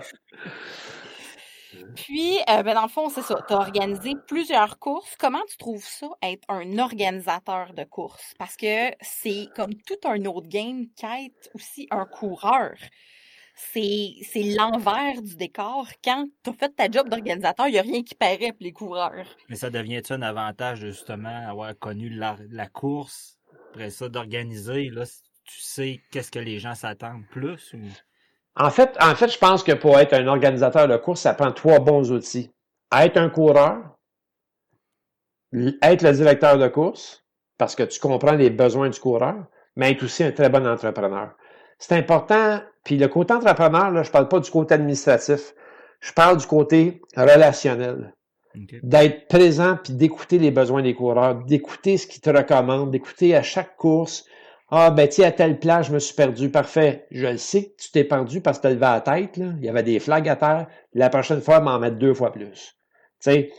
Puis, euh, ben dans le fond, c'est ça. Tu as organisé plusieurs courses. Comment tu trouves ça, être un organisateur de courses? Parce que c'est comme tout un autre game qu'être aussi un coureur. C'est, l'envers du décor. Quand tu as fait ta job d'organisateur, il n'y a rien qui paraît pour les coureurs. Mais ça devient-tu un avantage justement avoir connu la, la course, après ça, d'organiser? Là, tu sais qu'est-ce que les gens s'attendent plus? Ou... En fait, en fait, je pense que pour être un organisateur de course, ça prend trois bons outils. Être un coureur, être le directeur de course, parce que tu comprends les besoins du coureur, mais être aussi un très bon entrepreneur. C'est important, puis le côté entrepreneur, là, je parle pas du côté administratif, je parle du côté relationnel. D'être présent, puis d'écouter les besoins des coureurs, d'écouter ce qu'ils te recommandent, d'écouter à chaque course, ah, ben, tu à telle place, je me suis perdu. Parfait. Je le sais que tu t'es perdu parce que tu as levé la tête. Là. Il y avait des flags à terre. La prochaine fois, m'en mettre deux fois plus. Tu sais,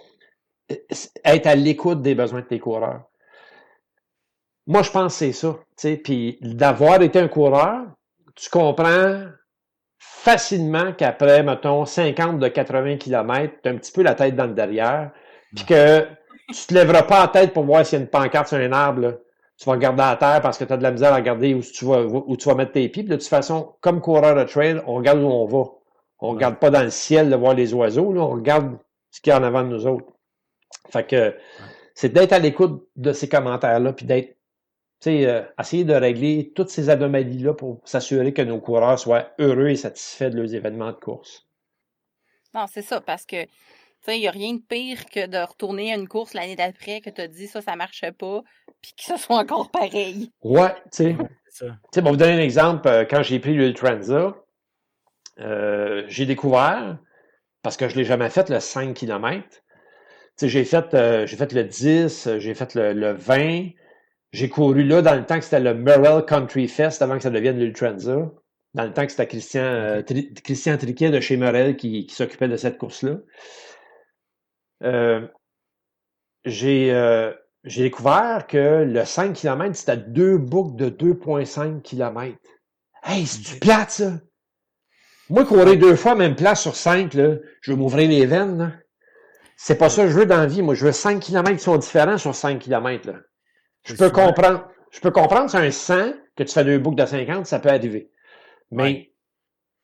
être à l'écoute des besoins de tes coureurs. Moi, je pense que c'est ça. Tu sais, puis d'avoir été un coureur, tu comprends facilement qu'après, mettons, 50 de 80 km, tu as un petit peu la tête dans le derrière, puis que tu te lèveras pas la tête pour voir s'il y a une pancarte sur un arbre. Là tu vas regarder à terre parce que tu as de la misère à regarder où tu vas, où tu vas mettre tes pieds. de toute façon, comme coureur de trail, on regarde où on va. On regarde pas dans le ciel de voir les oiseaux, là, on regarde ce qu'il y a en avant de nous autres. Fait que c'est d'être à l'écoute de ces commentaires-là, puis d'être, tu sais, euh, essayer de régler toutes ces anomalies-là pour s'assurer que nos coureurs soient heureux et satisfaits de leurs événements de course. Non, c'est ça, parce que il n'y a rien de pire que de retourner à une course l'année d'après que tu as dit ça, ça marchait pas, puis que ce soit encore pareil. Ouais, tu sais. Tu vous donner un exemple. Euh, quand j'ai pris l'Ultranza, euh, j'ai découvert, parce que je ne l'ai jamais fait, le 5 km. j'ai fait, euh, j'ai fait le 10, j'ai fait le, 20. J'ai couru là dans le temps que c'était le Merrill Country Fest avant que ça devienne l'Ultranza. Dans le temps que c'était Christian, Christian Triquet de chez Merrell qui s'occupait de cette course-là. Euh, j'ai euh, j'ai découvert que le 5 km, c'était deux boucles de 2,5 km. Hey, c'est du plate, ça! Moi, courir deux fois même place sur 5, là, je vais m'ouvrir les veines. C'est pas ça que je veux dans la vie. Moi, je veux 5 km qui sont différents sur 5 km. Là. Je peux comprendre. Je peux comprendre sur un 100 que tu fais deux boucles de 50, ça peut arriver. Mais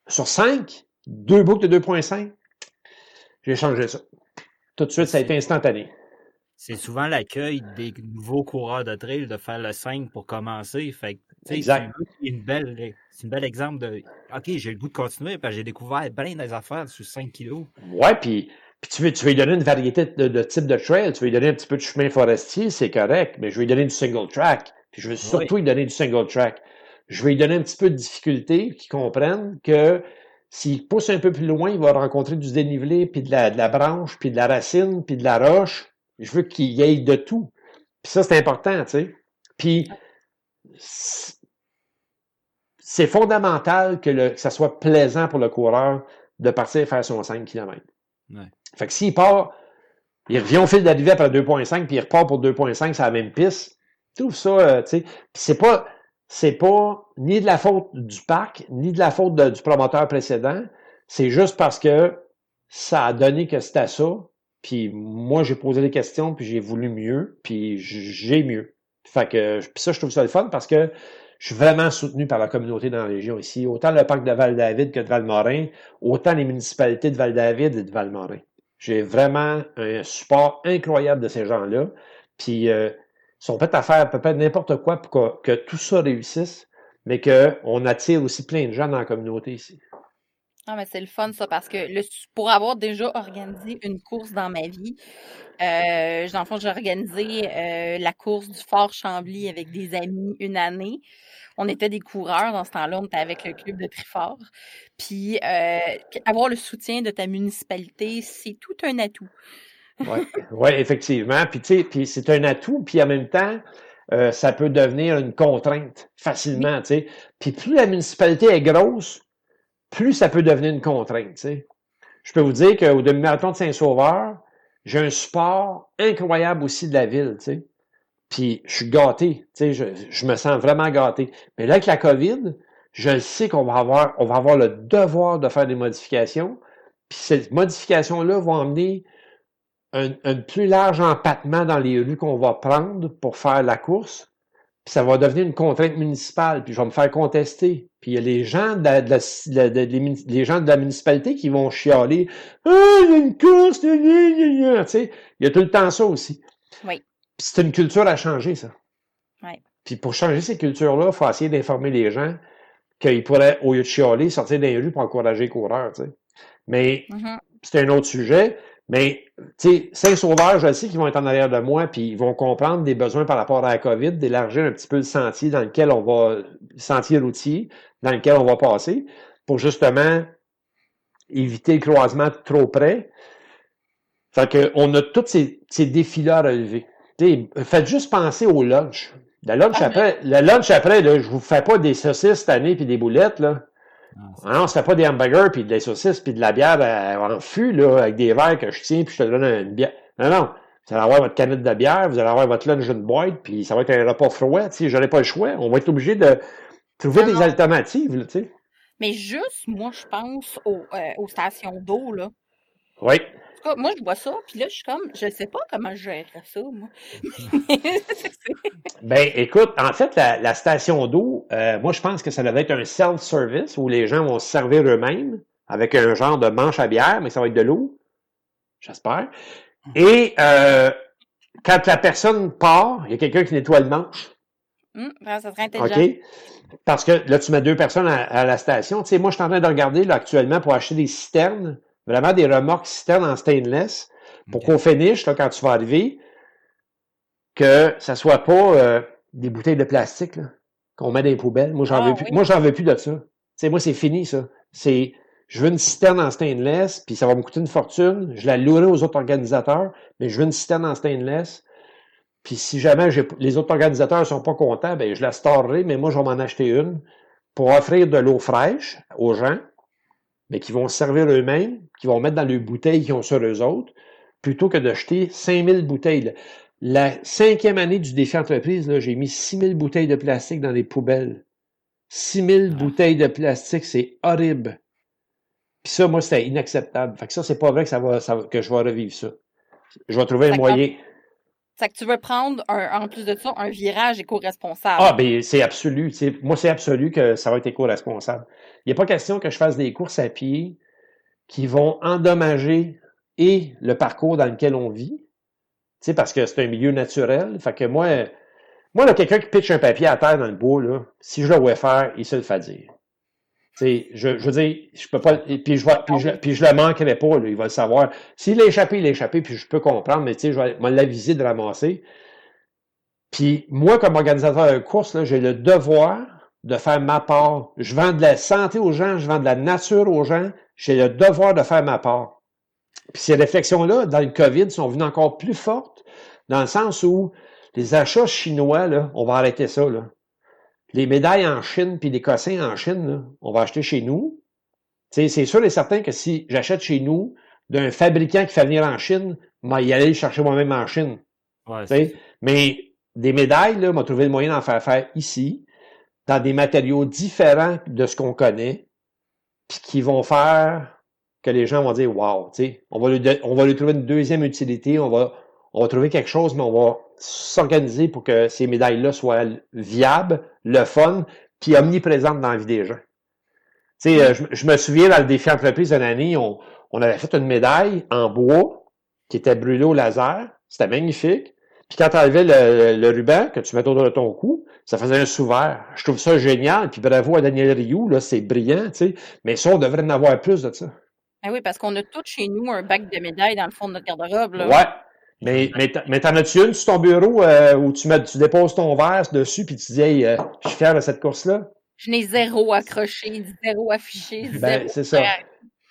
sur 5, deux boucles de 2.5, j'ai changé ça. Tout de suite, ça a été instantané. C'est souvent l'accueil des nouveaux coureurs de trail de faire le 5 pour commencer. Fait. C'est une belle, c'est un bel exemple de OK, j'ai le goût de continuer parce que j'ai découvert plein des affaires sur 5 kilos. Ouais, puis, puis tu, veux, tu veux lui donner une variété de, de type de trail, tu veux lui donner un petit peu de chemin forestier, c'est correct, mais je vais lui donner du single track. Puis je veux surtout lui donner du single track. Je vais lui donner un petit peu de difficulté, qu'il comprenne que s'il pousse un peu plus loin, il va rencontrer du dénivelé, puis de la, de la branche, puis de la racine, puis de la roche. Je veux qu'il y ait de tout. Puis ça, c'est important, tu sais. Puis c'est fondamental que, le, ça soit plaisant pour le coureur de partir faire son 5 km. Fait que s'il part, il revient au fil d'arrivée après 2.5, puis il repart pour 2.5 c'est la même piste. Tout ça, euh, tu sais. c'est pas, c'est pas ni de la faute du parc, ni de la faute du promoteur précédent. C'est juste parce que ça a donné que c'était ça. Puis moi, j'ai posé des questions, puis j'ai voulu mieux, puis j'ai mieux. Fait que puis ça, je trouve ça le fun parce que je suis vraiment soutenu par la communauté dans la région ici. Autant le parc de Val-David que de Val-Morin, autant les municipalités de Val-David et de Val-Morin. J'ai vraiment un support incroyable de ces gens-là. Puis euh, sont prêts à faire peut-être n'importe quoi pour que, tout ça réussisse, mais qu'on attire aussi plein de gens dans la communauté ici. Ah, mais c'est le fun, ça, parce que pour avoir déjà organisé une course dans ma vie, euh, dans le fond, j'ai organisé euh, la course du Fort Chambly avec des amis une année. On était des coureurs dans ce temps-là, on était avec le club de Trifort. Puis, euh, avoir le soutien de ta municipalité, c'est tout un atout. Oui, ouais, effectivement. Puis, tu sais, puis c'est un atout, puis en même temps, euh, ça peut devenir une contrainte facilement, tu sais. Puis plus la municipalité est grosse, plus ça peut devenir une contrainte, tu sais. Je peux vous dire qu'au demi-marathon de Saint-Sauveur, j'ai un support incroyable aussi de la ville, tu sais. Puis je suis gâté, tu sais, je, je, me sens vraiment gâté. Mais là, avec la COVID, je sais qu'on va avoir, on va avoir le devoir de faire des modifications. Puis ces modifications-là vont amener un, plus large empattement dans les rues qu'on va prendre pour faire la course. Puis ça va devenir une contrainte municipale, puis je vais me faire contester. Puis il y a les gens de la, les gens de la municipalité qui vont chialer Ah, il y a une course, tu sais, il y a tout le temps ça aussi. Oui. Puis c'est une culture à changer, ça. Oui. Puis pour changer ces cultures-là, il faut essayer d'informer les gens qu'ils pourraient, au lieu de chialer, sortir des rues pour encourager les coureurs, tu sais. Mais mm-hmm. c'est un autre sujet. Mais, tu sais, Saint-Sauveur, je sais qu'ils vont être en arrière de moi, puis ils vont comprendre des besoins par rapport à la COVID, d'élargir un petit peu le sentier dans lequel on va, le sentier routier, dans lequel on va passer, pour justement éviter le croisement trop près. Fait que, on a tous ces, ces défis-là à relever. sais, faites juste penser au lunch. Le lunch ah, après, le lunch après, là, je vous fais pas des saucisses cette année puis des boulettes, là. Ah, non, c'est pas des hamburgers, puis des saucisses, puis de la bière euh, en fût, là, avec des verres que je tiens, puis je te donne une bière. Non, non. Vous allez avoir votre canette de bière, vous allez avoir votre lunch d'une boîte, puis ça va être un repas froid. Tu sais, pas le choix. On va être obligé de trouver des alternatives, tu sais. Mais juste, moi, je pense aux, euh, aux stations d'eau, là. Oui moi, je vois ça, puis là, je suis comme, je sais pas comment je gérerais ça, moi. ben, écoute, en fait, la, station d'eau, euh, moi, je pense que ça devrait être un self-service où les gens vont se servir eux-mêmes avec un genre de manche à bière, mais ça va être de l'eau. J'espère. Et euh, quand la personne part, il y a quelqu'un qui nettoie le manche. Hum, ça serait intelligent. OK. Parce que là, tu mets deux personnes à, la station. Tu sais, moi, je suis en train de regarder là, actuellement pour acheter des citernes Vraiment des remorques citernes en stainless pour qu'au finish, là, quand tu vas arriver, que ça soit pas euh, des bouteilles de plastique qu'on met dans les poubelles. Moi, j'en veux ah plus. Moi, j'en veux plus de ça. sais, moi, c'est fini, ça. C'est je veux une citerne en stainless, puis ça va me coûter une fortune. Je la louerai aux autres organisateurs, mais je veux une citerne en stainless. Puis si jamais les autres organisateurs ne sont pas contents, ben je la storerai, mais moi, je vais m'en acheter une pour offrir de l'eau fraîche aux gens mais qui vont servir eux-mêmes, qui vont mettre dans les bouteilles qu'ils ont sur eux autres, plutôt que d'acheter 5000 bouteilles. La cinquième année du défi entreprise, j'ai mis 6000 bouteilles de plastique dans les poubelles. 6000 ah. bouteilles de plastique, c'est horrible. Puis ça, moi, c'était inacceptable. Fait que ça, c'est pas vrai que ça va, que je vais revivre ça. Je vais trouver un moyen. C'est que tu veux prendre, en plus de ça, un virage éco-responsable. Ah, ben c'est absolu. Moi, c'est absolu que ça va être éco-responsable. Il n'y a pas question que je fasse des courses à pied qui vont endommager et le parcours dans lequel on vit. Tu sais, parce que c'est un milieu naturel. Fait que moi, moi, quelqu'un qui pitche un papier à terre dans le bois, là, si je le vois faire, il se le fait dire. Tu sais, je, je veux dire, je peux pas, puis je, puis je, je le manquerai pas, là, il va le savoir. S'il a échappé, il a échappé, puis je peux comprendre, mais je vais l'aviser de ramasser. Puis moi, comme organisateur de course, j'ai le devoir de faire ma part. Je vends de la santé aux gens, je vends de la nature aux gens. J'ai le devoir de faire ma part. Puis ces réflexions-là, dans le COVID, sont venues encore plus fortes, dans le sens où les achats chinois, là, on va arrêter ça. Là. Les médailles en Chine, puis les cossins en Chine, là, on va acheter chez nous. c'est sûr et certain que si j'achète chez nous d'un fabricant qui fait venir en Chine, moi, y aller le chercher moi-même en Chine. Ouais, mais des médailles, là, m'a trouvé le moyen d'en faire faire ici, dans des matériaux différents de ce qu'on connaît, puis qui vont faire que les gens vont dire Wow, on va, lui on va lui trouver une deuxième utilité, on va, on va trouver quelque chose, mais on va s'organiser pour que ces médailles-là soient viables, le fun, puis omniprésentes dans la vie des gens. Tu sais, euh, je, me souviens dans le défi entreprise d'une année, on, on avait fait une médaille en bois qui était brûlée au laser. C'était magnifique. Puis quand tu enlevais le, ruban que tu mets autour de ton cou, ça faisait un sous Je trouve ça génial. Puis bravo à Daniel Rioux, là, c'est brillant, tu sais. Mais ça, on devrait en avoir plus de ça. Ah oui, parce qu'on a tout chez nous un bac de médailles dans le fond de notre garde-robe. Ouais. Mais, mais, t'en as-tu une sur ton bureau euh, où tu, mets, tu déposes ton verre dessus puis tu dis Hey, euh, je suis fier de cette course-là? Je n'ai zéro accroché, zéro affiché. Ben, c'est ça.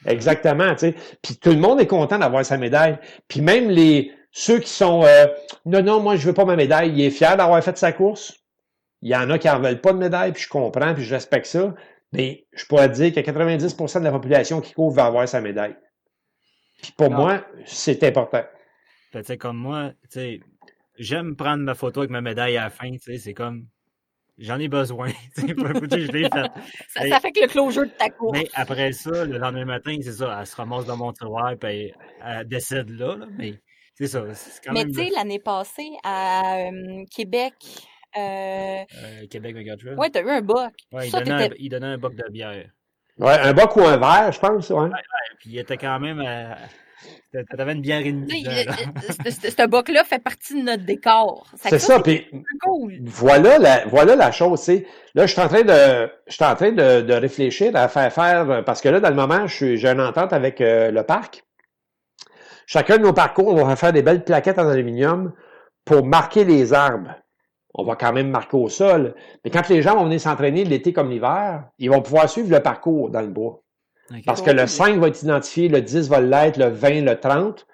Exactement, tu sais. Puis tout le monde est content d'avoir sa médaille. Puis même les, ceux qui sont euh, non, non, moi je veux pas ma médaille, il est fier d'avoir fait sa course. Il y en a qui en veulent pas de médaille, puis je comprends, puis je respecte ça. Mais je pourrais dire que 90% de la population qui court va avoir sa médaille. Puis pour moi, c'est important. Tu sais, comme moi, tu sais, j'aime prendre ma photo avec ma médaille à la fin, tu sais, c'est comme j'en ai besoin. je l'ai fait. Ça, fait que le closure de ta course. Mais après ça, le lendemain matin, c'est ça, elle se ramasse dans mon tiroir puis elle, décède là, là mais c'est ça. Quand Mais tu sais, l'année passée, à Québec. Euh... euh Québec. Ouais, t'as eu un boc. Ouais, il, donnait un, il, donnait un, boc de bière. Ouais, un boc ou un verre, je pense. Ouais. ouais, ouais puis il était quand même. Euh... T'avais une bière et demie. Ce boc-là fait partie de notre décor. C'est ça, puis cool. voilà, la, voilà la chose. c'est Là, je suis en train de, je suis en train de, de, réfléchir à faire faire, parce que là, dans le moment, j'ai une entente avec euh, le parc. Chacun de nos parcours, on va faire des belles plaquettes en aluminium pour marquer les arbres. On va quand même marquer au sol. Mais quand les gens vont venir s'entraîner l'été comme l'hiver, ils vont pouvoir suivre le parcours dans le bois. Parce que le 5 va être identifié, le 10 va l'être, le 20, le 30,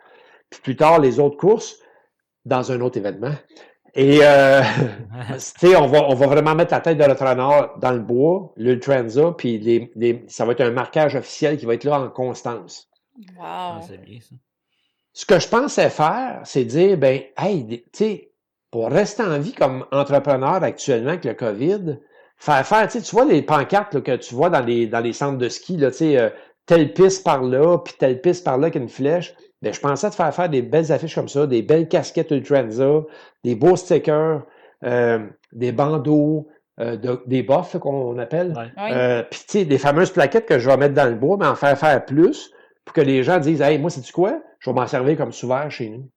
puis plus tard les autres courses dans un autre événement. Et euh, on va, on va vraiment mettre la tête de l'entraîneur dans le bois, l'Ultranza, puis les, ça va être un marquage officiel qui va être là en constance. Wow. Ah, c'est bien ça. Ce que je pensais faire, c'est dire, ben, hey, tu sais, pour rester en vie comme entrepreneur actuellement avec le COVID, faire faire, tu vois les pancartes que tu vois dans les, dans les centres de ski, là, tu sais, euh, telle piste par là, puis telle piste par là avec une flèche. Ben, je pensais te faire faire des belles affiches comme ça, des belles casquettes Ultranza, des beaux stickers, euh, des bandeaux, euh, des boffes qu'on appelle. puis tu sais, des fameuses plaquettes que je vais mettre dans le bois, mais en faire faire plus pour que les gens disent Hey, moi, c'est du quoi? Je vais m'en servir comme souvent chez nous.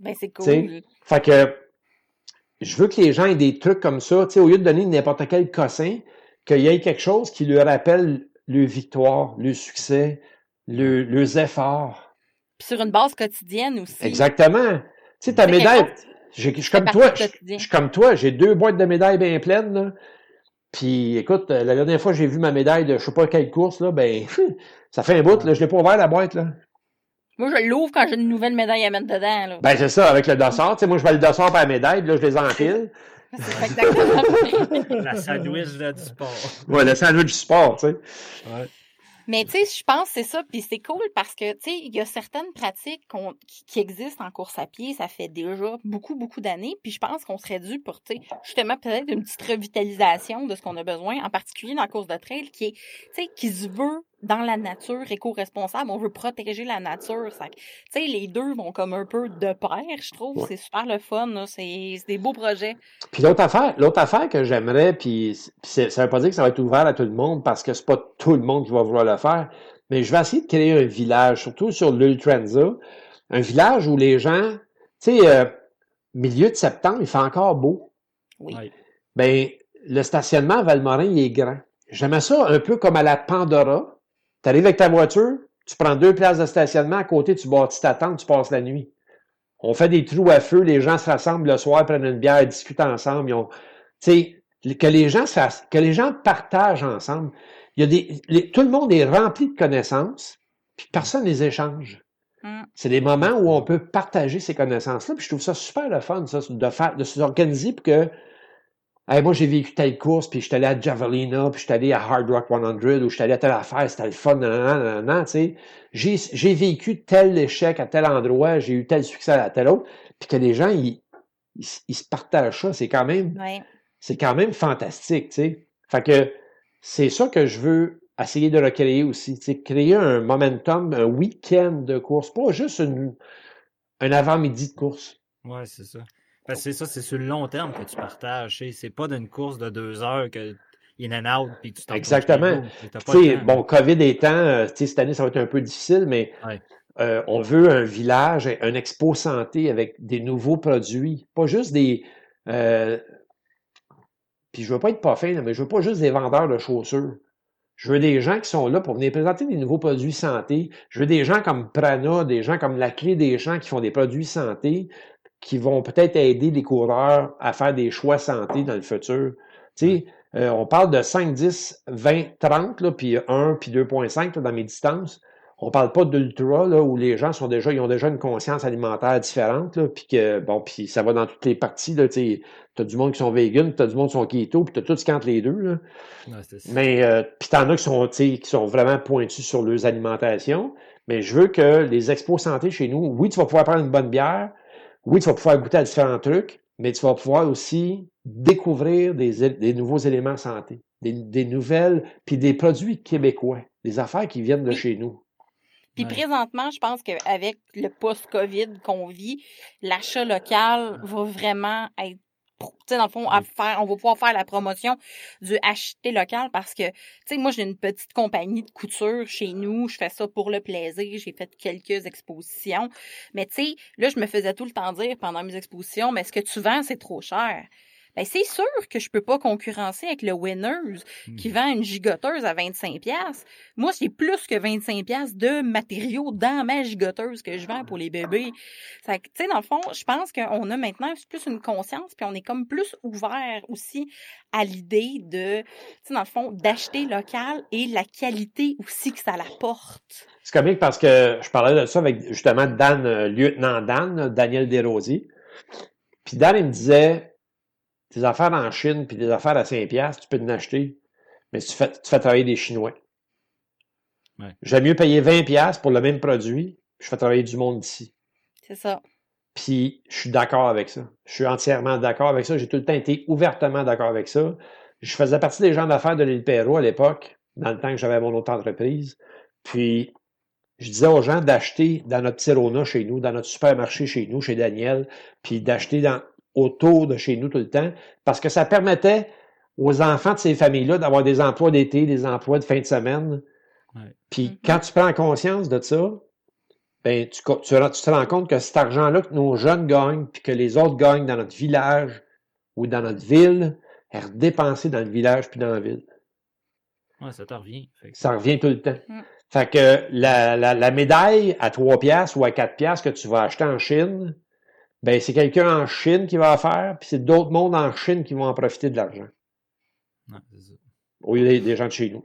Ben, c'est cool. Fait que je veux que les gens aient des trucs comme ça, tu sais, au lieu de donner n'importe quel cossin, qu'il y ait quelque chose qui leur rappelle le victoire, le succès, le, leurs efforts. Puis sur une base quotidienne aussi. Exactement. Tu sais, ta médaille, je suis comme toi, je suis comme toi, j'ai deux boîtes de médailles bien pleines, là. Puis, écoute, la dernière fois que j'ai vu ma médaille de je sais pas quelle course, là, ben, ça fait un bout, là. Je l'ai pas ouvert, la boîte, là. Moi, je l'ouvre quand j'ai une nouvelle médaille à mettre dedans, là. Ben, c'est ça, avec le dossard. Tu sais, moi, je vais le dossard par la médaille, puis là, je les empile. C'est exactement La sandwich là, du sport. Ouais, le sandwich du sport, tu sais. Ouais. Mais tu sais, je pense que c'est ça, puis c'est cool parce que tu sais, il y a certaines pratiques qui, existent en course à pied, ça fait déjà beaucoup beaucoup d'années, puis je pense qu'on serait dû pour tu sais, justement peut-être une petite revitalisation de ce qu'on a besoin, en particulier dans la course de trail qui est tu sais qui se veut dans la nature éco-responsable, on veut protéger la nature. Tu sais, les deux vont comme un peu de pair, je trouve. C'est super le fun, c'est des beaux projets. Puis l'autre affaire, l'autre affaire que j'aimerais, puis ça veut pas dire que ça va être ouvert à tout le monde parce que c'est pas tout le monde qui va vouloir le faire, mais je vais essayer de créer un village, surtout sur l'Ultranza, un village où les gens, tu sais, euh, milieu de septembre, il fait encore beau. Oui. Ben, le stationnement à Valmorin, il est grand. J'aimais ça un peu comme à la Pandora. Tu arrives avec ta voiture, tu prends deux places de stationnement, à côté, tu bâtis ta tente, tu passes la nuit. On fait des trous à feu, les gens se rassemblent le soir, prennent une bière, discutent ensemble. Tu sais, que les gens que les gens partagent ensemble. Il y a des, tout le monde est rempli de connaissances, puis personne ne les échange. Mm. C'est des moments où on peut partager ces connaissances-là. Puis je trouve ça super le fun, ça, de faire, de s'organiser pour que moi, j'ai vécu telle course, puis je suis allé à Javelina, puis je suis allé à Hard Rock 100, ou je suis allé à telle affaire, c'était le fun, nan, nan, tu sais. J'ai, j'ai vécu tel échec à tel endroit, j'ai eu tel succès à tel autre, puis que les gens, ils, ils, se partagent ça, c'est quand même, c'est quand même fantastique, tu sais. Fait que c'est ça que je veux essayer de recréer aussi, tu sais, créer un momentum, un week-end de course, pas juste une, un avant-midi de course. Ouais, c'est ça c'est ça, c'est sur le long terme que tu partages. C'est pas d'une course de deux heures que in and out puis tu Exactement. Tu bon, COVID étant, euh, cette année, ça va être un peu difficile, mais euh, on veut un village, un expo santé avec des nouveaux produits. Pas juste des. Euh, puis je veux pas être pas fin, mais je veux pas juste des vendeurs de chaussures. Je veux des gens qui sont là pour venir présenter des nouveaux produits santé. Je veux des gens comme Prana, des gens comme la clé des gens qui font des produits santé, qui vont peut-être aider les coureurs à faire des choix santé dans le futur. Tu sais, euh, on parle de 5, 10, 20, 30, là, puis 1, puis 2.5 dans mes distances. On parle pas d'ultra, là, où les gens sont déjà, ils ont déjà une conscience alimentaire différente, là, puis que, bon, puis ça va dans toutes les parties, là, tu as du monde qui sont vegan, tu as du monde qui sont keto, puis tu as tout ce qui entre les deux, là. mais, euh, puis t'en as qui sont, qui sont vraiment pointus sur leurs alimentations. Mais je veux que les expos santé chez nous, oui, tu vas pouvoir prendre une bonne bière, oui, tu vas pouvoir goûter à différents trucs, mais tu vas pouvoir aussi découvrir des, nouveaux éléments santé, des, nouvelles, puis des produits québécois, des affaires qui viennent de chez nous. Puis présentement, je pense qu'avec le post-COVID qu'on vit, l'achat local va vraiment être dans le fond, à faire, on va pouvoir faire la promotion du acheter local parce que, tu sais, moi, j'ai une petite compagnie de couture chez nous. Je fais ça pour le plaisir. J'ai fait quelques expositions. Mais, tu sais, là, je me faisais tout le temps dire pendant mes expositions, mais ce que tu vends, c'est trop cher ben c'est sûr que je peux pas concurrencer avec le Winners qui hmm. vend une gigoteuse à 25 pièces. Moi, c'est plus que 25 pièces de matériaux dans ma gigoteuse que je vends pour les bébés. Tu sais, dans le fond, je pense qu'on a maintenant plus une conscience, puis on est comme plus ouvert aussi à l'idée de, tu sais, dans le fond, d'acheter local et la qualité aussi que ça l'apporte. C'est comique parce que je parlais de ça avec justement Dan, euh, lieutenant Dan, Daniel Desrosiers. Puis Dan, il me disait, tes affaires en Chine puis des affaires à 5$, tu peux en acheter, mais tu fais, tu fais travailler des Chinois. J'aime mieux payer 20$ pour le même produit, je fais travailler du monde d'ici. C'est ça. Puis je suis d'accord avec ça. Je suis entièrement d'accord avec ça. J'ai tout le temps été ouvertement d'accord avec ça. Je faisais partie des gens d'affaires de l'île Perrault à l'époque, dans le temps que j'avais mon autre entreprise. Puis je disais aux gens d'acheter dans notre Tirona chez nous, dans notre supermarché chez nous, chez Daniel, puis d'acheter dans autour de chez nous tout le temps, parce que ça permettait aux enfants de ces familles-là d'avoir des emplois d'été, des emplois de fin de semaine. Puis mm-hmm. quand tu prends conscience de ça, ben, tu, tu, te rends compte que cet argent-là que nos jeunes gagnent, puis que les autres gagnent dans notre village ou dans notre ville, est redépensé dans le village puis dans la ville. Ouais, ça te revient. Ça revient tout le temps. Mm. Fait que la, la, la, médaille à 3 piastres ou à 4 piastres que tu vas acheter en Chine, ben c'est quelqu'un en Chine qui va en faire, puis c'est d'autres mondes en Chine qui vont en profiter de l'argent. Au lieu des gens de chez nous.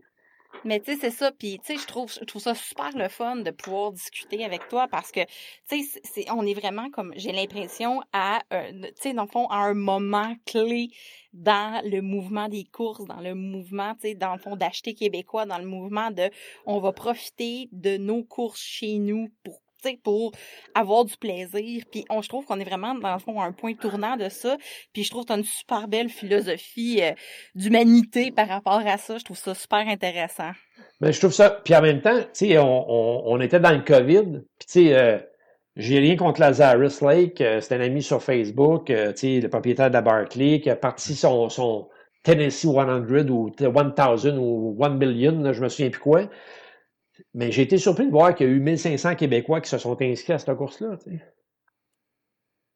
Mais tu sais, c'est ça. Puis tu sais, je trouve, je trouve ça super le fun de pouvoir discuter avec toi parce que tu sais, on est vraiment comme, j'ai l'impression à, euh, tu sais, dans le fond, à un moment clé dans le mouvement des courses, dans le mouvement, tu sais, dans le fond d'acheter québécois, dans le mouvement de, on va profiter de nos courses chez nous pour pour avoir du plaisir. Puis on, je trouve qu'on est vraiment, dans le fond, à un point tournant de ça. Puis je trouve que tu as une super belle philosophie euh, d'humanité par rapport à ça. Je trouve ça super intéressant. Mais je trouve ça. Puis en même temps, tu sais, on, on, était dans le COVID. Puis tu sais, euh, j'ai rien contre Lazarus Lake. Euh, c'est un ami sur Facebook, tu sais, le propriétaire de la Barclay, qui a parti son, son Tennessee 100 ou 1000 ou 1 million, je me souviens plus quoi Mais j'ai été surpris de voir qu'il y a eu 1500 Québécois qui se sont inscrits à cette course-là. Tu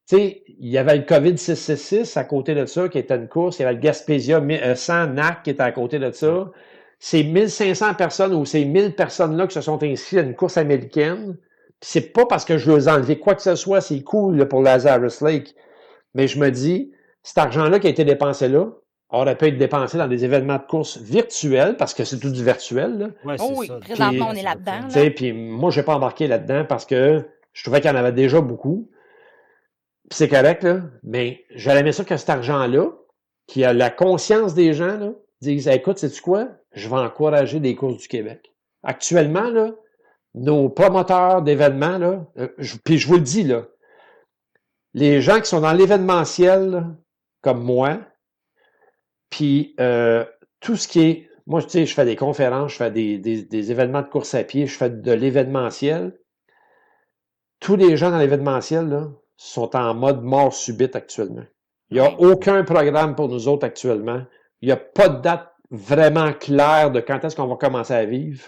sais, il y avait le COVID 666 à côté de ça, qui était une course. Il y avait le Gaspésia 100 euh, NAC qui était à côté de ça. Ces 1500 personnes ou ces 1000 personnes-là qui se sont inscrites à une course américaine, c'est pas parce que je veux enlever quoi que ce soit, c'est cool pour Lazarus Lake. Mais je me dis, cet argent-là qui a été dépensé là, aurait pu être dépensé dans des événements de course virtuels, parce que c'est tout du virtuel. oh oui, présentement, on est là-dedans. Puis moi, je n'ai pas embarqué là-dedans parce que je trouvais qu'il y en avait déjà beaucoup. C'est correct, là, mais j'allais mettre ça que cet argent-là, qui a la conscience des gens, là, disent Écoute, sais-tu quoi? Je vais encourager des courses du Québec. Actuellement, là, nos promoteurs d'événements, là, euh, puis je vous le dis, là, les gens qui sont dans l'événementiel, comme moi, puis euh, tout ce qui est. Moi, tu sais, je fais des conférences, je fais des, des, événements de course à pied, je fais de l'événementiel. Tous les gens dans l'événementiel là, sont en mode mort subite actuellement. Il n'y a aucun programme pour nous autres actuellement. Il n'y a pas de date vraiment claire de quand est-ce qu'on va commencer à vivre.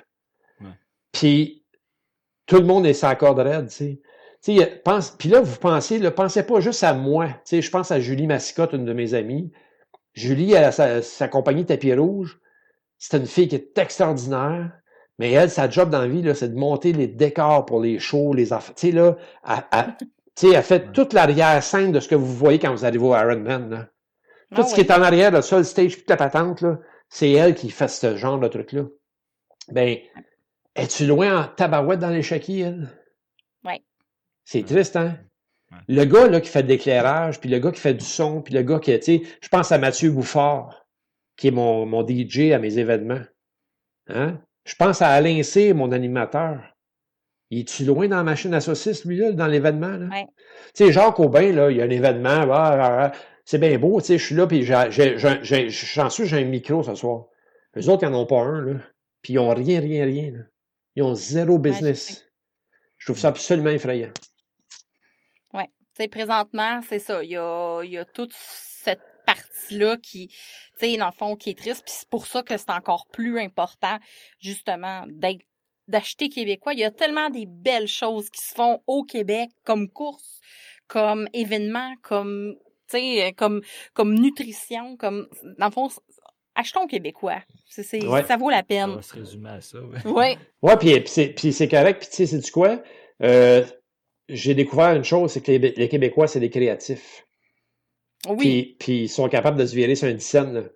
Puis tout le monde est sa corde raide, tu sais. Pense, puis là, vous pensez, ne pensez pas juste à moi. Tu sais, je pense à Julie Massicotte, une de mes amies. Julie, elle, sa, sa compagnie Tapis Rouge, c'est une fille qui est extraordinaire. Mais elle, sa job dans la vie, c'est de monter les décors pour les shows, les affaires. Tu sais, là, elle, elle fait toute l'arrière-scène de ce que vous voyez quand vous arrivez au Ironman. Là. Tout ah ce qui est en arrière, le seul stage, toute la patente, c'est elle qui fait ce genre de truc-là. Ben, es-tu loin en tabarouette dans l'échiquier, elle? Oui. C'est triste, hein? Le gars là, qui fait de l'éclairage, puis le gars qui fait du son, puis le gars qui, tu sais, je pense à Mathieu Bouffard, qui est mon, mon DJ à mes événements. Hein? Je pense à Alain C, mon animateur. Il est-tu loin dans la machine à saucisse, lui, là, dans l'événement? Là? Ouais. Tu sais, Jacques Aubin, là, il y a un événement, ah, ah, ah, c'est bien beau, tu sais, je suis là, puis je suis chanceux, j'ai un micro ce soir. Les autres, ils n'en ont pas un, là. Puis ils n'ont rien, rien, rien. Là. Ils ont zéro business. je trouve ça absolument effrayant présentement, c'est ça. Il y a, il y a toute cette partie-là qui, tu sais, dans le fond, qui est triste. Puis c'est pour ça que c'est encore plus important, justement, d'être d'acheter québécois. Il y a tellement des belles choses qui se font au Québec comme course, comme événement, comme tu sais, comme comme nutrition, comme dans le fond, achetons québécois. Ça vaut la peine. Ça va se résumer à ça. Oui. Ouais. ouais, puis, c'est, puis c'est correct. Puis tu sais, c'est du quoi? Euh, j'ai découvert une chose, c'est que les, Québécois, c'est des créatifs. Oui. Puis, ils sont capables de se virer sur une scène.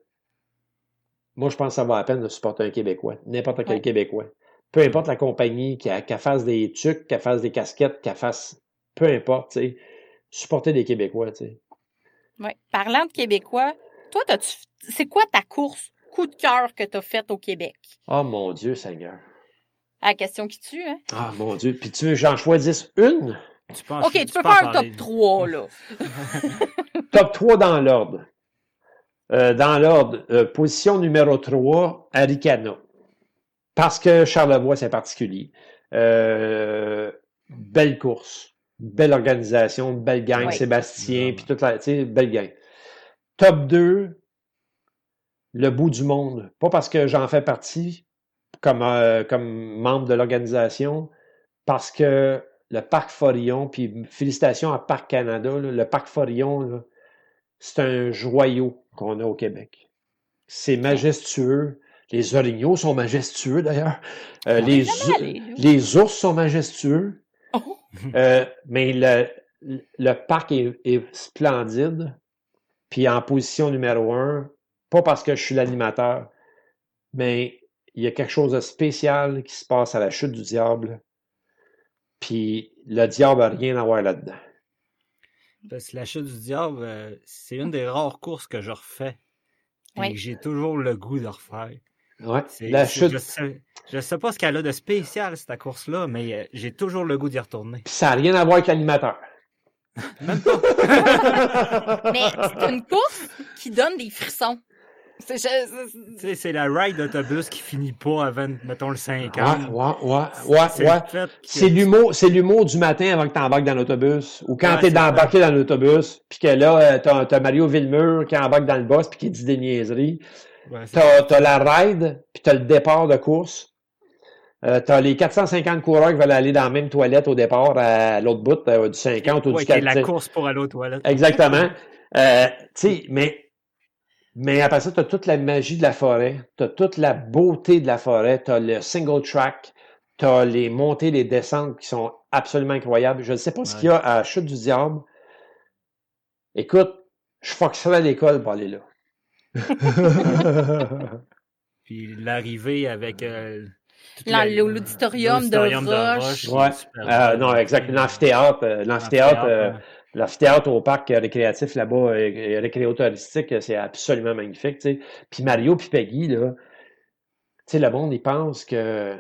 Moi, je pense que ça vaut la peine de supporter un Québécois, n'importe quel Québécois. Peu importe la compagnie, qu'elle fasse des trucs, qu'elle fasse des casquettes, qu'elle fasse. Peu importe, tu sais. Supporter des Québécois, tu sais. Oui. Parlant de Québécois, toi, c'est quoi ta course coup de cœur que tu as faite au Québec? Oh mon Dieu, Seigneur la question qui tue, hein? Ah, mon Dieu. Puis tu veux que j'en choisisse une? OK, tu, peux faire un top 3, là. top 3 dans l'ordre. Euh, dans l'ordre, euh, position numéro 3, Aricana. Parce que Charlevoix, c'est particulier. Euh, belle course, belle organisation, belle gang, Sébastien, puis toute la, tu sais, belle gang. Top 2, le bout du monde. Pas parce que j'en fais partie, comme, euh, comme membre de l'organisation parce que le Parc Forillon, puis félicitations à Parc Canada, le Parc Forillon, c'est un joyau qu'on a au Québec. C'est majestueux. Les orignaux sont majestueux d'ailleurs. Euh, les, les ours sont majestueux. Oh. Euh, mais le, le parc est, est, splendide. Puis en position numéro un, pas parce que je suis l'animateur, mais il y a quelque chose de spécial qui se passe à la chute du diable. Puis le diable n'a rien à voir là-dedans. Parce que la chute du diable, euh, c'est une des rares courses que je refais. Et j'ai toujours le goût de refaire. Ouais, la chute... Je ne sais, pas ce qu'elle a de spécial, cette course-là, mais euh, j'ai toujours le goût d'y retourner. ça n'a rien à voir avec l'animateur. Même pas. mais c'est une course qui donne des frissons. C'est la ride d'autobus qui finit pas avant, mettons, le 5 ans. Ouais, ouais, ouais, ouais. C'est l'humour, c'est l'humour du matin avant que tu embarques dans l'autobus. Ou quand tu es embarqué dans l'autobus, puis que là, euh, t'as as Mario Villemur qui embarque dans le boss puis qui dit des niaiseries. t'as as la ride, puis t'as le départ de course. Euh, tu as les 450 coureurs qui veulent aller dans la même toilette au départ à l'autre bout euh, du 50 ou du 4. la course pour aller aux toilettes. Exactement. euh, mais, mais après ça, tu as toute la magie de la forêt, tu as toute la beauté de la forêt, tu as le single track, tu as les montées, les descentes qui sont absolument incroyables. Je ne sais pas ce qu'il y a à Chute du Diable. Écoute, je fonctionne à l'école pour aller là. Puis l'arrivée avec euh, l'auditorium de, Roche. ouais. Euh, non, exact. L'amphithéâtre, euh, l'amphithéâtre, euh, l'amphithéâtre au parc récréatif là-bas, récréo-touristique, c'est absolument magnifique. sais. Puis Mario puis Peggy, là, tu sais, le monde, il pense que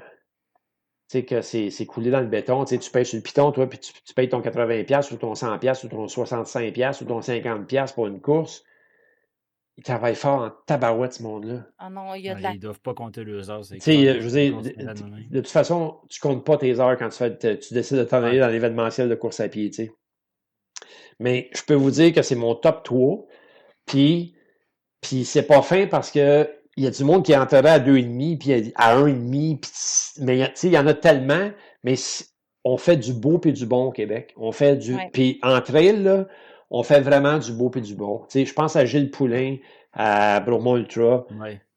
que c'est coulé dans le béton. Tu payes sur le piton, toi, puis tu, tu payes ton 80$ ou ton $100$ ou ton 65$ ou ton 50$ pour une course. Ils travaillent fort en tabarouette, ce monde-là. Ah non, il y a de la... Ils doivent pas compter leurs heures. Tu sais, je veux dire, de, toute façon, tu comptes pas tes heures quand tu, fais, tu décides de t'en aller dans l'événementiel de course à pied, tu sais. Mais je peux vous dire que c'est mon top 3. Puis, puis c'est pas fin parce que il y a du monde qui est enterré à 2,5 puis à 1,5. Puis, mais il y en a tellement, mais on fait du beau puis du bon au Québec. On fait du. Puis entre elles, là, on fait vraiment du beau et du bon. je pense à Gilles Poulain, à Bromont Ultra.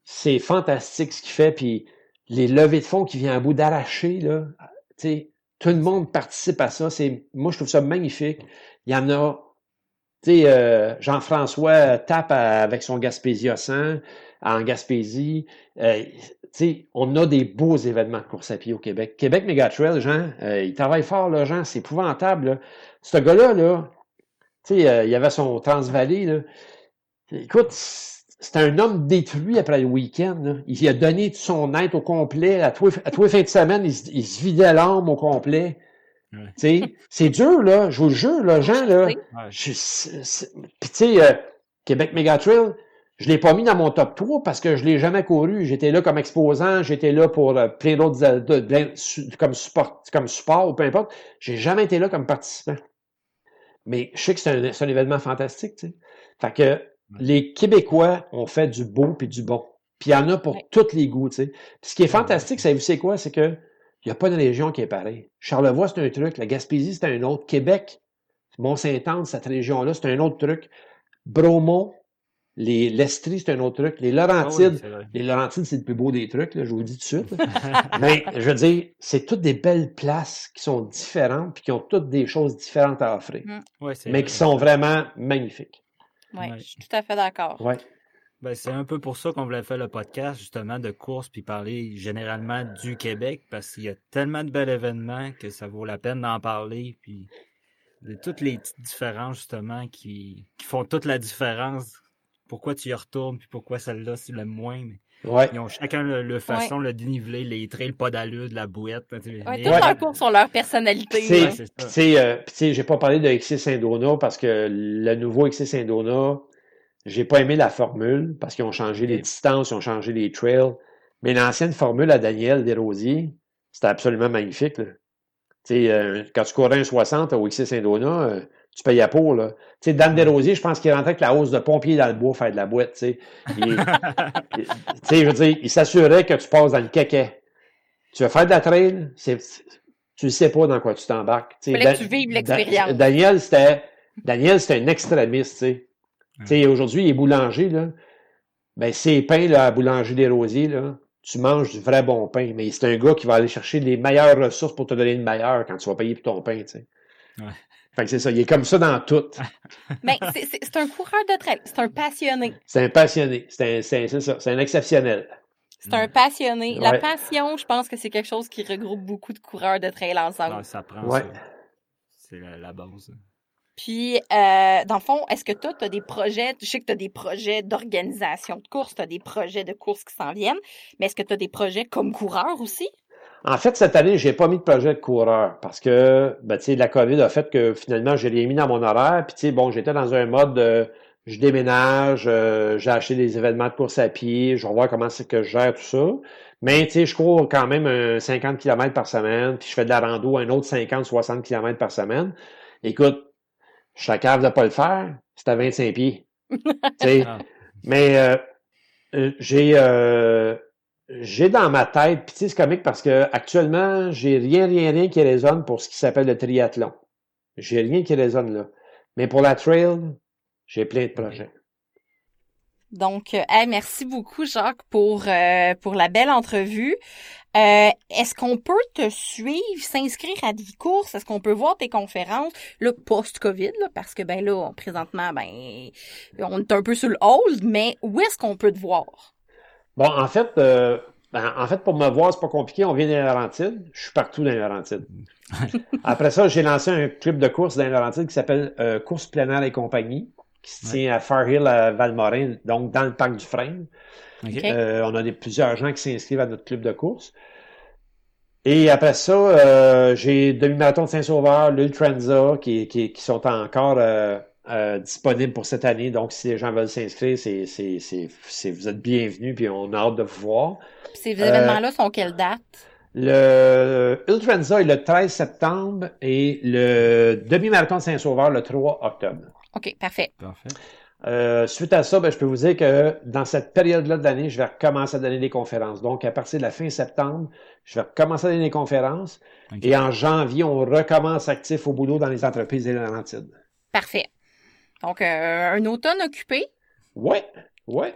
C'est fantastique ce qu'il fait. Puis les levées de fonds qui viennent à bout d'arracher, là, tout le monde participe à ça. C'est, moi, je trouve ça magnifique. Il y en a, euh, Jean-François tape avec son Gaspésia 100 en Gaspésie. Euh, on a des beaux événements de course à pied au Québec. Québec Megatrail, Jean, euh, il travaille fort, là, Jean, c'est épouvantable. Ce gars-là, là, tu sais, euh, il avait son Transvalley, là. Écoute, c'est un homme détruit après le week-end. Il a donné son être au complet. À tous, les fins de semaine, il, se vidait l'âme au complet. sais, C'est dur, là. Je vous le jure, là, Jean, là. Puis, tu sais, euh, Québec Megatrail, je l'ai pas mis dans mon top 3 parce que je l'ai jamais couru. J'étais là comme exposant, j'étais là pour euh, plein d'autres, comme support, comme support ou peu importe. J'ai jamais été là comme participant. Mais je sais que c'est un, événement fantastique, tu sais. Fait que les Québécois ont fait du beau puis du bon. Puis il y en a pour tous les goûts, tu sais. ce qui est fantastique, c'est quoi? C'est que il n'y a pas de région qui est pareille. Charlevoix, c'est un truc. La Gaspésie, c'est un autre. Québec, Mont-Saint-Anne, cette région-là, c'est un autre truc. Bromont, les l'Estrie, c'est un autre truc. Les Laurentides, ah les Laurentides, c'est le plus beau des trucs, là, je vous le dis tout de suite. Mais je veux dire, c'est toutes des belles places qui sont différentes puis qui ont toutes des choses différentes à offrir. Mm. mais qui sont vraiment magnifiques. Oui, je suis tout à fait d'accord. Ouais. Ben, c'est un peu pour ça qu'on voulait faire le podcast, justement, de course, puis parler généralement du Québec, parce qu'il y a tellement de bels événements que ça vaut la peine d'en parler, puis de toutes les petites différences, justement, qui, qui font toute la différence pourquoi tu y retournes, puis pourquoi celle-là, c'est le moins. Mais... Ils ont chacun le, façon, le dénivelé, les trails, pas d'allure, de la bouette. Ouais, tous leurs courses ont leur personnalité. Sais, euh, j'ai pas parlé de XC Indona parce que le nouveau XC Indona, j'ai pas aimé la formule parce qu'ils ont changé les distances, ils ont changé les trails. Mais l'ancienne formule à Daniel Desrosiers, c'était absolument magnifique. Tu sais, euh, quand tu courais un 60 au XC Indona, euh, tu payes à pour, là. Tu sais, Dan Desrosiers, je pense qu'il rentrait avec la hausse de pompier dans le bois faire de la boîte, tu sais. tu sais, je veux dire, il s'assurait que tu passes dans le caquet. Tu veux faire de la trail, c'est, tu ne sais pas dans quoi tu t'embarques. Tu que tu vives l'expérience. Daniel, c'était, Daniel, c'était un extrémiste, tu sais. Tu sais, aujourd'hui, il est boulanger, là. Ben, ces pains, là, à Boulanger des Rosiers, là, tu manges du vrai bon pain. Mais c'est un gars qui va aller chercher les meilleures ressources pour te donner le meilleur quand tu vas payer pour ton pain, tu sais. Ouais. Fait que c'est ça, il est comme ça dans tout. Mais c'est un coureur de trail, c'est un passionné. C'est un passionné, c'est ça, c'est un exceptionnel. C'est un passionné. La passion, je pense que c'est quelque chose qui regroupe beaucoup de coureurs de trail ensemble. ça prend ça. C'est la, base. Puis, euh, dans le fond, est-ce que toi, tu as des projets, je sais que tu as des projets d'organisation de course, tu as des projets de course qui s'en viennent, mais est-ce que tu as des projets comme coureur aussi? En fait, cette année, j'ai pas mis de projet de coureur parce que ben, la COVID a fait que finalement, j'ai rien mis dans mon horaire. Puis, bon, j'étais dans un mode de je déménage, euh, j'ai acheté des événements de course à pied, je vais voir comment c'est que je gère tout ça. Mais tu sais, je cours quand même un 50 km par semaine, puis je fais de la rando un autre 50-60 km par semaine. Écoute, je suis capable de pas le faire, c'est à 25 pieds. Ah. Mais euh, euh, j'ai dans ma tête, puis tu comique parce que actuellement, j'ai rien, rien, rien qui résonne pour ce qui s'appelle le triathlon. J'ai rien qui résonne là. Mais pour la trail, j'ai plein de projets. Donc, euh, merci beaucoup, Jacques, pour, euh, la belle entrevue. Euh, est-ce qu'on peut te suivre, s'inscrire à des courses? Est-ce qu'on peut voir tes conférences, le post-COVID, parce que ben là, présentement, ben, on est un peu sur le hold, mais où est-ce qu'on peut te voir? Bon, en fait, ben, en fait, pour me voir, c'est pas compliqué. On vient des Laurentides. Je suis partout dans les Laurentides. Après ça, j'ai lancé un club de course dans les Laurentides qui s'appelle Course plein air et compagnie qui se tient à Farhill, à Valmorin, donc dans le parc du Frame. Euh, on a des, plusieurs gens qui s'inscrivent à notre club de course. Et après ça, euh, j'ai demi-marathon de Saint-Sauveur, l'Ultranza, qui, qui, qui, sont encore euh, disponibles pour cette année. Donc, si les gens veulent s'inscrire, c'est, c'est, c'est, vous êtes bienvenus, puis on a hâte de vous voir. Ces événements-là sont quelle date? Le Ultranza est le 13 septembre et le demi-marathon de Saint-Sauveur le 3 octobre. OK, parfait. Parfait. Euh, suite à ça, ben, je peux vous dire que dans cette période-là de l'année, je vais recommencer à donner des conférences. Donc, à partir de la fin septembre, je vais recommencer à donner des conférences. Et en janvier, on recommence actif au boulot dans les entreprises et les Laurentides. Parfait. Donc, euh, un automne occupé? Oui, oui.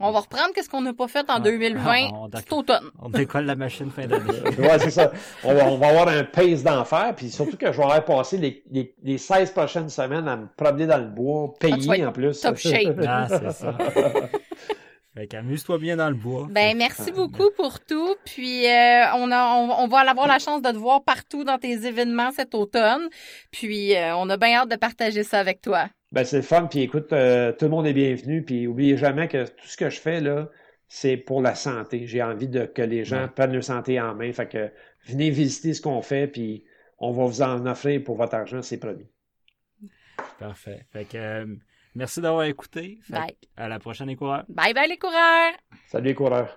On va reprendre qu'est-ce qu'on n'a pas fait en 2020 cet automne. On décolle la machine fin d'année. oui, c'est ça. On va, avoir un pace d'enfer, puis surtout que je vais avoir passé les, les, 16 prochaines semaines à me promener dans le bois, payé en plus. Top shape. ah, c'est ça. Fait qu'amuse-toi bien dans le bois. Ben, merci beaucoup pour tout. Puis, euh, on, a, on, va avoir la chance de te voir partout dans tes événements cet automne. Puis, euh, on a bien hâte de partager ça avec toi. Ben, c'est le fun. Puis écoute, euh, tout le monde est bienvenu. Puis oubliez jamais que tout ce que je fais, là, c'est pour la santé. J'ai envie de, que les gens prennent leur santé en main. Fait que venez visiter ce qu'on fait, puis on va vous en offrir pour votre argent, c'est promis. Parfait. Fait que euh, merci d'avoir écouté. bye. À la prochaine, les coureurs. Bye bye, les coureurs. Salut, les coureurs.